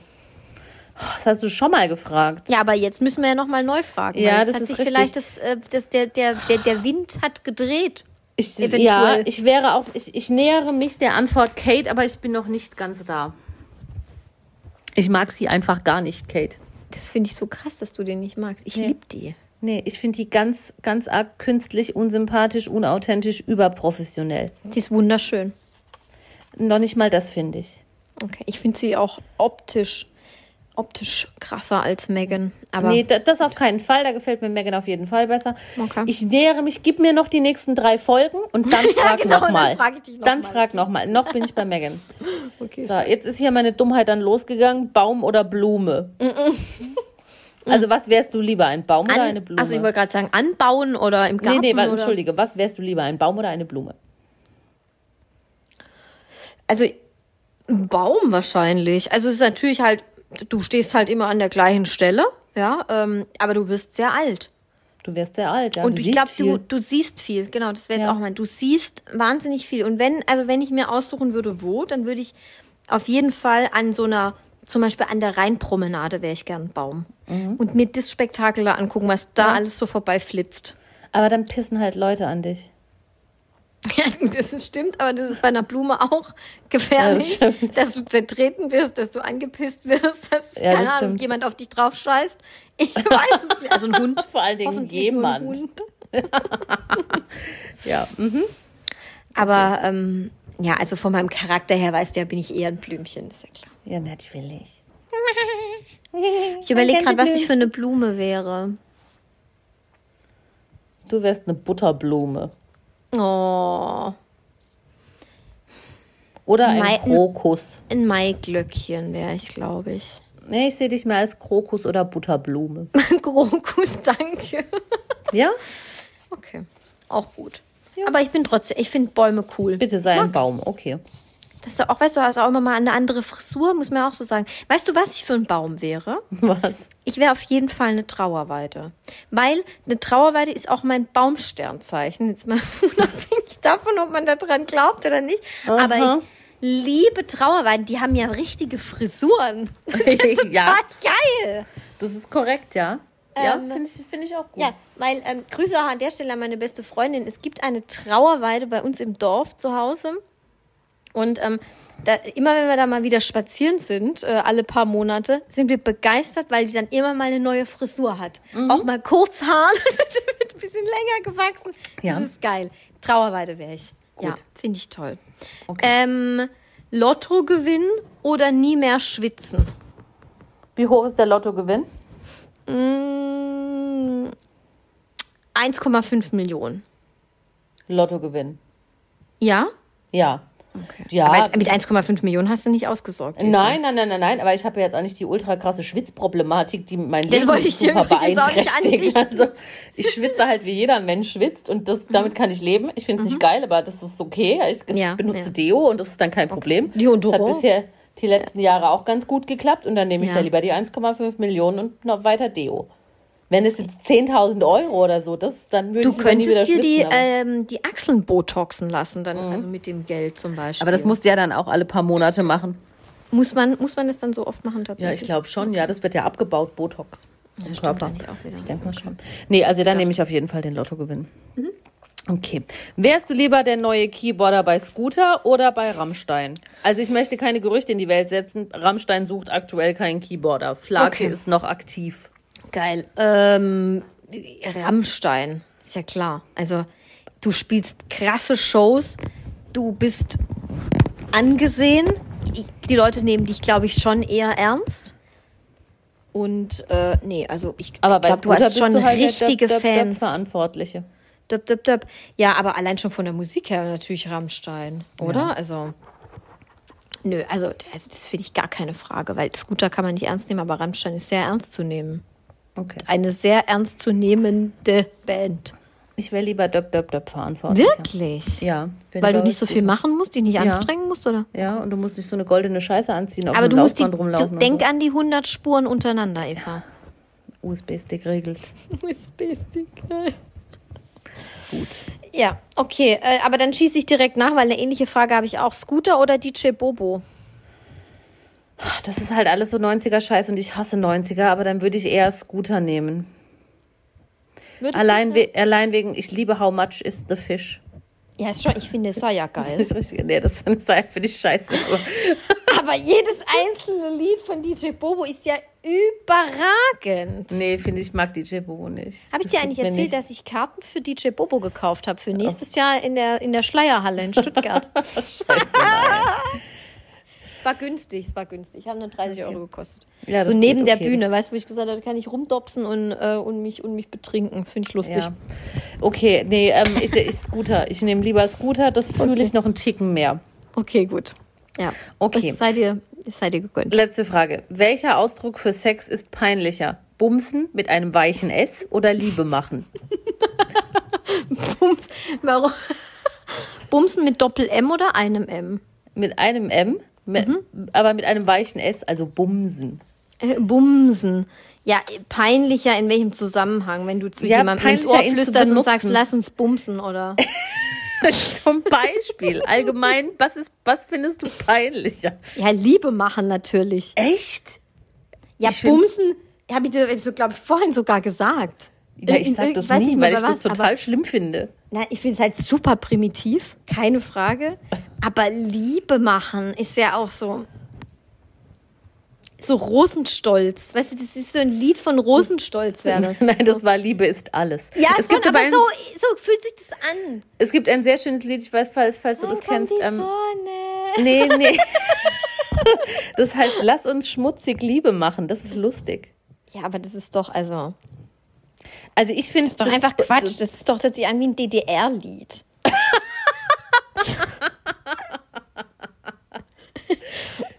Das hast du schon mal gefragt. Ja, aber jetzt müssen wir ja nochmal neu fragen. Ja, das hat ist sich richtig. vielleicht das, äh, das der, der, der, der Wind hat gedreht. Ich, Eventuell. ja, ich wäre auch, ich, ich nähere mich der Antwort Kate, aber ich bin noch nicht ganz da. Ich mag sie einfach gar nicht, Kate. Das finde ich so krass, dass du den nicht magst. Ich Nee. lieb die. Nee, ich finde die ganz, ganz arg künstlich, unsympathisch, unauthentisch, überprofessionell. Sie ist wunderschön. Noch nicht mal das finde ich. Okay, ich finde sie auch optisch, optisch krasser als Megan. Aber nee, da- das auf keinen Fall. Da gefällt mir Megan auf jeden Fall besser. Okay. Ich nähere mich, gib mir noch die nächsten drei Folgen und dann frag genau, noch dann frag ich dich noch Dann mal. frag noch mal. Noch bin ich bei Megan. okay. So, jetzt ist hier meine Dummheit dann losgegangen. Baum oder Blume? Also was wärst du lieber, ein Baum oder eine Blume? Also ich wollte gerade sagen, anbauen oder im nee, Garten. nee, wa- oder? entschuldige. Was wärst du lieber, ein Baum oder eine Blume? Also ein Baum wahrscheinlich. Also es ist natürlich halt, du stehst halt immer an der gleichen Stelle, ja, ähm, aber du wirst sehr alt. Du wärst sehr alt, ja. Und ich glaube, du, du siehst viel, genau, das wäre jetzt Ja. auch mein. Du siehst wahnsinnig viel. Und wenn, also wenn ich mir aussuchen würde, wo, dann würde ich auf jeden Fall an so einer, zum Beispiel an der Rheinpromenade wäre ich gern Baum. Und mir das Spektakel da angucken, was da Ja. alles so vorbeiflitzt. Aber dann pissen halt Leute an dich. Ja, das stimmt, aber das ist bei einer Blume auch gefährlich, Ja, das dass du zertreten wirst, dass du angepisst wirst, dass, Ja, das Ahnung, jemand auf dich drauf scheißt. Ich weiß es nicht. Also ein Hund. Vor allen Dingen jemand. Hund. Ja. Mhm. Aber ähm, ja, also von meinem Charakter her weißt du ja, bin ich eher ein Blümchen, ist ja klar. Ja, natürlich. Ich überlege gerade, was ich für eine Blume wäre. Du wärst eine Butterblume. Oh, Oder ein Mai- Krokus. ein Maiglöckchen wäre ich, glaube ich. Nee, ich sehe dich mehr als Krokus oder Butterblume. Krokus, danke. Ja? Okay, auch gut. Aber ich bin trotzdem, ich finde Bäume cool. Bitte sei ein. Baum, okay. Das ist doch auch, weißt du, hast auch immer mal eine andere Frisur, muss man auch so sagen. Weißt du, was ich für ein Baum wäre? Was? Ich wäre auf jeden Fall eine Trauerweide. Weil eine Trauerweide ist auch mein Baumsternzeichen. Jetzt mal unabhängig davon, ob man daran glaubt oder nicht. Aber Aha. ich liebe Trauerweiden. Die haben ja richtige Frisuren. Das ist ja total Ja. geil. Das ist korrekt, ja. Ja, Ähm, finde ich, find ich auch gut. Ja, weil ähm, Grüße auch an der Stelle an meine beste Freundin. Es gibt eine Trauerweide bei uns im Dorf zu Hause. Und ähm, da, immer wenn wir da mal wieder spazieren sind, äh, alle paar Monate, sind wir begeistert, weil die dann immer mal eine neue Frisur hat. Mhm. Auch mal Kurzhaar, wird ein bisschen länger gewachsen. Ja. Das ist geil. Trauerweide wäre ich. Ja, Gut. finde ich toll. Okay. Ähm, Lotto gewinnen oder nie mehr schwitzen? Wie hoch ist der Lottogewinn? Mm, 1,5 Millionen. Lottogewinn. Ja? Ja. Okay. Ja, Aber mit 1,5 Millionen hast du nicht ausgesorgt. Nein, nein, nein, nein, nein, aber ich habe ja jetzt auch nicht die ultra krasse Schwitzproblematik, die mein Das Leben wollte ich dir super beeinträchtigt. Also ich schwitze halt wie jeder Mensch schwitzt und das, damit kann ich leben. Ich finde es nicht geil, aber das ist okay. Ich, ich Mhm. Ja, benutze ja. Deo und das ist dann kein Problem. Das hat bisher die letzten Jahre auch ganz gut geklappt und dann nehme ich Ja. ja lieber die 1,5 Millionen und noch weiter Deo. Wenn es jetzt 10.000 Euro oder so, das, dann würde Du ich lieber nie wieder könntest dir die, ähm, die Achseln botoxen lassen, dann, also mit dem Geld zum Beispiel. aber das musst du ja dann auch alle paar Monate machen. muss man, muss man das dann so oft machen Ja, tatsächlich? ich glaube schon. Ja, das wird ja abgebaut, Botox. stimmt Körper. wieder. Ich denke mal schon. Nee, also dann nehme ich auf jeden Fall den Lottogewinn. Okay. Wärst du lieber der neue Keyboarder bei Scooter oder bei Rammstein? Also ich möchte keine Gerüchte in die Welt setzen. Rammstein sucht aktuell keinen Keyboarder. Flake Okay. ist noch aktiv. Geil. Ähm, Rammstein, ist ja klar. Also, du spielst krasse Shows, du bist angesehen. Ich, die Leute nehmen dich, glaube ich, schon eher ernst. Und, äh, nee, also ich glaube, du hast schon halt richtige der Döp, Döp Fans. Verantwortliche. Döp, döp, döp. Ja, aber allein schon von der Musik her natürlich Rammstein, oder? Also, nö, also, also das finde ich gar keine Frage, weil Scooter kann man nicht ernst nehmen, aber Rammstein ist sehr ernst zu nehmen. Okay. Eine sehr ernstzunehmende Band. Ich wäre lieber Döp, Döp, Döp verantwortlicher. Wirklich? Ja. Weil du nicht so viel machen musst, dich nicht Ja. anstrengen musst, oder? Ja, und du musst nicht so eine goldene Scheiße anziehen, auf Aber du musst die, Laufband du, rumlaufen. denk und an die 100 Spuren untereinander, Eva. so. USB-Stick regelt. USB-Stick. Gut. Ja, okay, äh, aber dann schieße ich direkt nach, weil eine ähnliche Frage habe ich auch. Scooter oder DJ Bobo? Das ist halt alles so 90er-Scheiß und ich hasse 90er, aber dann würde ich eher Scooter nehmen. Würdest Allein, we allein wegen, ich liebe How Much is the Fish. Ja, ist schon, ich finde es ja Das geil. ist richtig, nee, das ist für dich scheiße. Aber Aber jedes einzelne Lied von DJ Bobo ist ja überragend. nee, finde ich, mag DJ Bobo nicht. Habe ich dir eigentlich erzählt, nicht. dass ich Karten für DJ Bobo gekauft habe für nächstes Jahr in der, in der Schleierhalle in Stuttgart? Es war günstig, es war günstig. Haben nur 30 Euro gekostet. Ja, so neben geht der okay, Bühne, weißt du, wo ich gesagt habe, da kann ich rumdopsen und, äh, und, mich, und mich betrinken. Das finde ich lustig. Ja. Okay, nee, ähm, ich, ich Scooter. Ich nehme lieber Scooter, das fühle ich noch einen Ticken mehr. Okay, gut. Ja. Okay. Das sei dir, das sei dir gegönnt. Letzte Frage. Welcher Ausdruck für Sex ist peinlicher? Bumsen mit einem weichen S oder Liebe machen? Bums, warum? Bumsen mit Doppel-M oder einem M? Mit einem M, mit, Mhm. aber mit einem weichen S, also Bumsen. Äh, Bumsen. Ja, peinlicher in welchem Zusammenhang, wenn du zu Ja, jemandem ins Ohr flüsterst und sagst, lass uns bumsen, oder? Zum Beispiel. Allgemein, was ist, was findest du peinlicher? Ja, Liebe machen natürlich. Echt? Ja, Ich Bumsen, habe ich dir, so, glaube ich, vorhin sogar gesagt. Ja, ich In- sag in- das nie, nicht weil ich bei das was, total schlimm finde. Nein, ich finde es halt super primitiv, keine Frage. Aber Liebe machen ist ja auch so. So Rosenstolz. Weißt du, das ist so ein Lied von Rosenstolz, wäre das. Nein, das war Liebe ist alles. Ja, es schon, gibt aber so, so fühlt sich das an. Es gibt ein sehr schönes Lied, ich weiß, falls, falls du das kennst. die Ähm, Sonne. nee, nee. Das heißt, lass uns schmutzig Liebe machen. Das ist lustig. Ja, aber das ist doch, also, Also ich finde es doch einfach Quatsch. Das ist doch sich an wie ein DDR-Lied.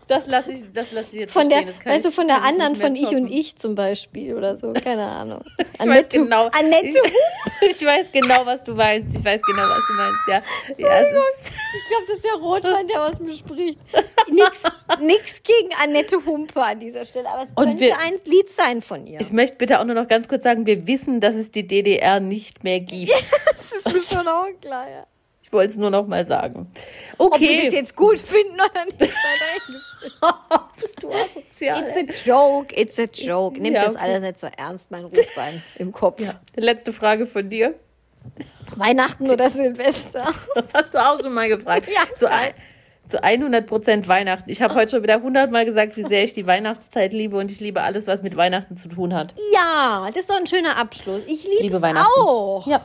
Das lasse ich, das lass ich jetzt Von der, weißt du, von der anderen, von Ich und. Ich zum Beispiel oder so, keine Ahnung. Ich weiß genau. Annette ich, ich weiß genau, was du meinst. Ich weiß genau, was du meinst. Ja, ja es ist, Ich glaube, das ist der Rotwein, der aus mir spricht. Nix, nix gegen Annette Humpe an dieser Stelle, aber es Und könnte wir- ein Lied sein von ihr. ich möchte bitte auch nur noch ganz kurz sagen, wir wissen, dass es die DDR nicht mehr gibt. das ist mir schon auch klar, ja. Ich wollte es nur noch mal sagen. Ob wir Okay. das jetzt gut finden oder nicht, dahingestellt. bist du asozial. It's a joke, it's a joke. Nehmt Ja, das okay. alles nicht so ernst, mein Rotwein im Kopf. Letzte Frage von dir. Weihnachten oder Silvester? Das hast du auch schon mal gefragt. Ja, zu, zu 100 Prozent Weihnachten. Ich habe heute schon wieder 100 Mal gesagt, wie sehr ich die Weihnachtszeit liebe und ich liebe alles, was mit Weihnachten zu tun hat. Ja, das ist doch ein schöner Abschluss. Ich liebe Liebe es Weihnachten. auch. Ja.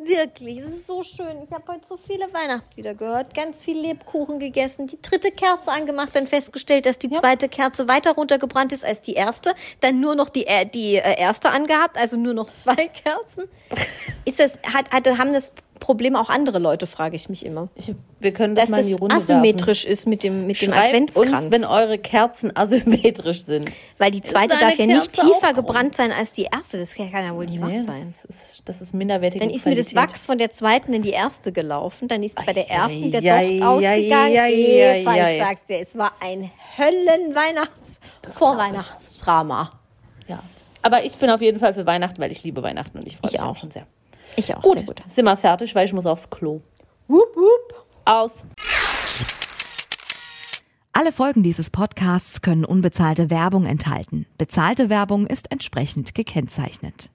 Wirklich, es ist so schön. Ich habe heute so viele Weihnachtslieder gehört, ganz viel Lebkuchen gegessen, die dritte Kerze angemacht, dann festgestellt, dass die zweite Kerze weiter runtergebrannt ist als die erste, dann nur noch die, äh, die äh, erste angehabt, also nur noch zwei Kerzen. Ist das, hat, hat, haben das Problem auch andere Leute, frage ich mich immer. Ich, wir können das Dass mal in die das Runde asymmetrisch ist mit dem, mit dem werfen. Adventskranz. uns, wenn eure Kerzen asymmetrisch sind. Weil die zweite darf ja nicht Kerze tiefer gebrannt sein als die erste. Das kann ja wohl nicht wahr Nee, sein. das, ist, das ist minderwertige Dann ist mir das. Wachs von der zweiten in die erste gelaufen. Dann ist bei der ersten der Docht ausgegangen. ei, Eva, ich sag's dir, es war ein Höllenweihnachts Vorweihnachtsdrama. Ja. Aber ich bin auf jeden Fall für Weihnachten, weil ich liebe Weihnachten und ich freue Ich mich auch. schon sehr. Ich auch, Gut, sehr gut. sind wir fertig, weil ich muss aufs Klo. Wupp, wupp. Aus. Alle Folgen dieses Podcasts können unbezahlte Werbung enthalten. Bezahlte Werbung ist entsprechend gekennzeichnet.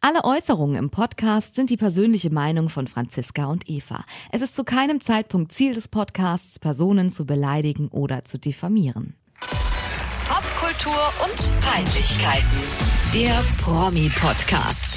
Alle Äußerungen im Podcast sind die persönliche Meinung von Franziska und Eva. Es ist zu keinem Zeitpunkt Ziel des Podcasts, Personen zu beleidigen oder zu diffamieren. Popkultur und Peinlichkeiten. Der Promi-Podcast.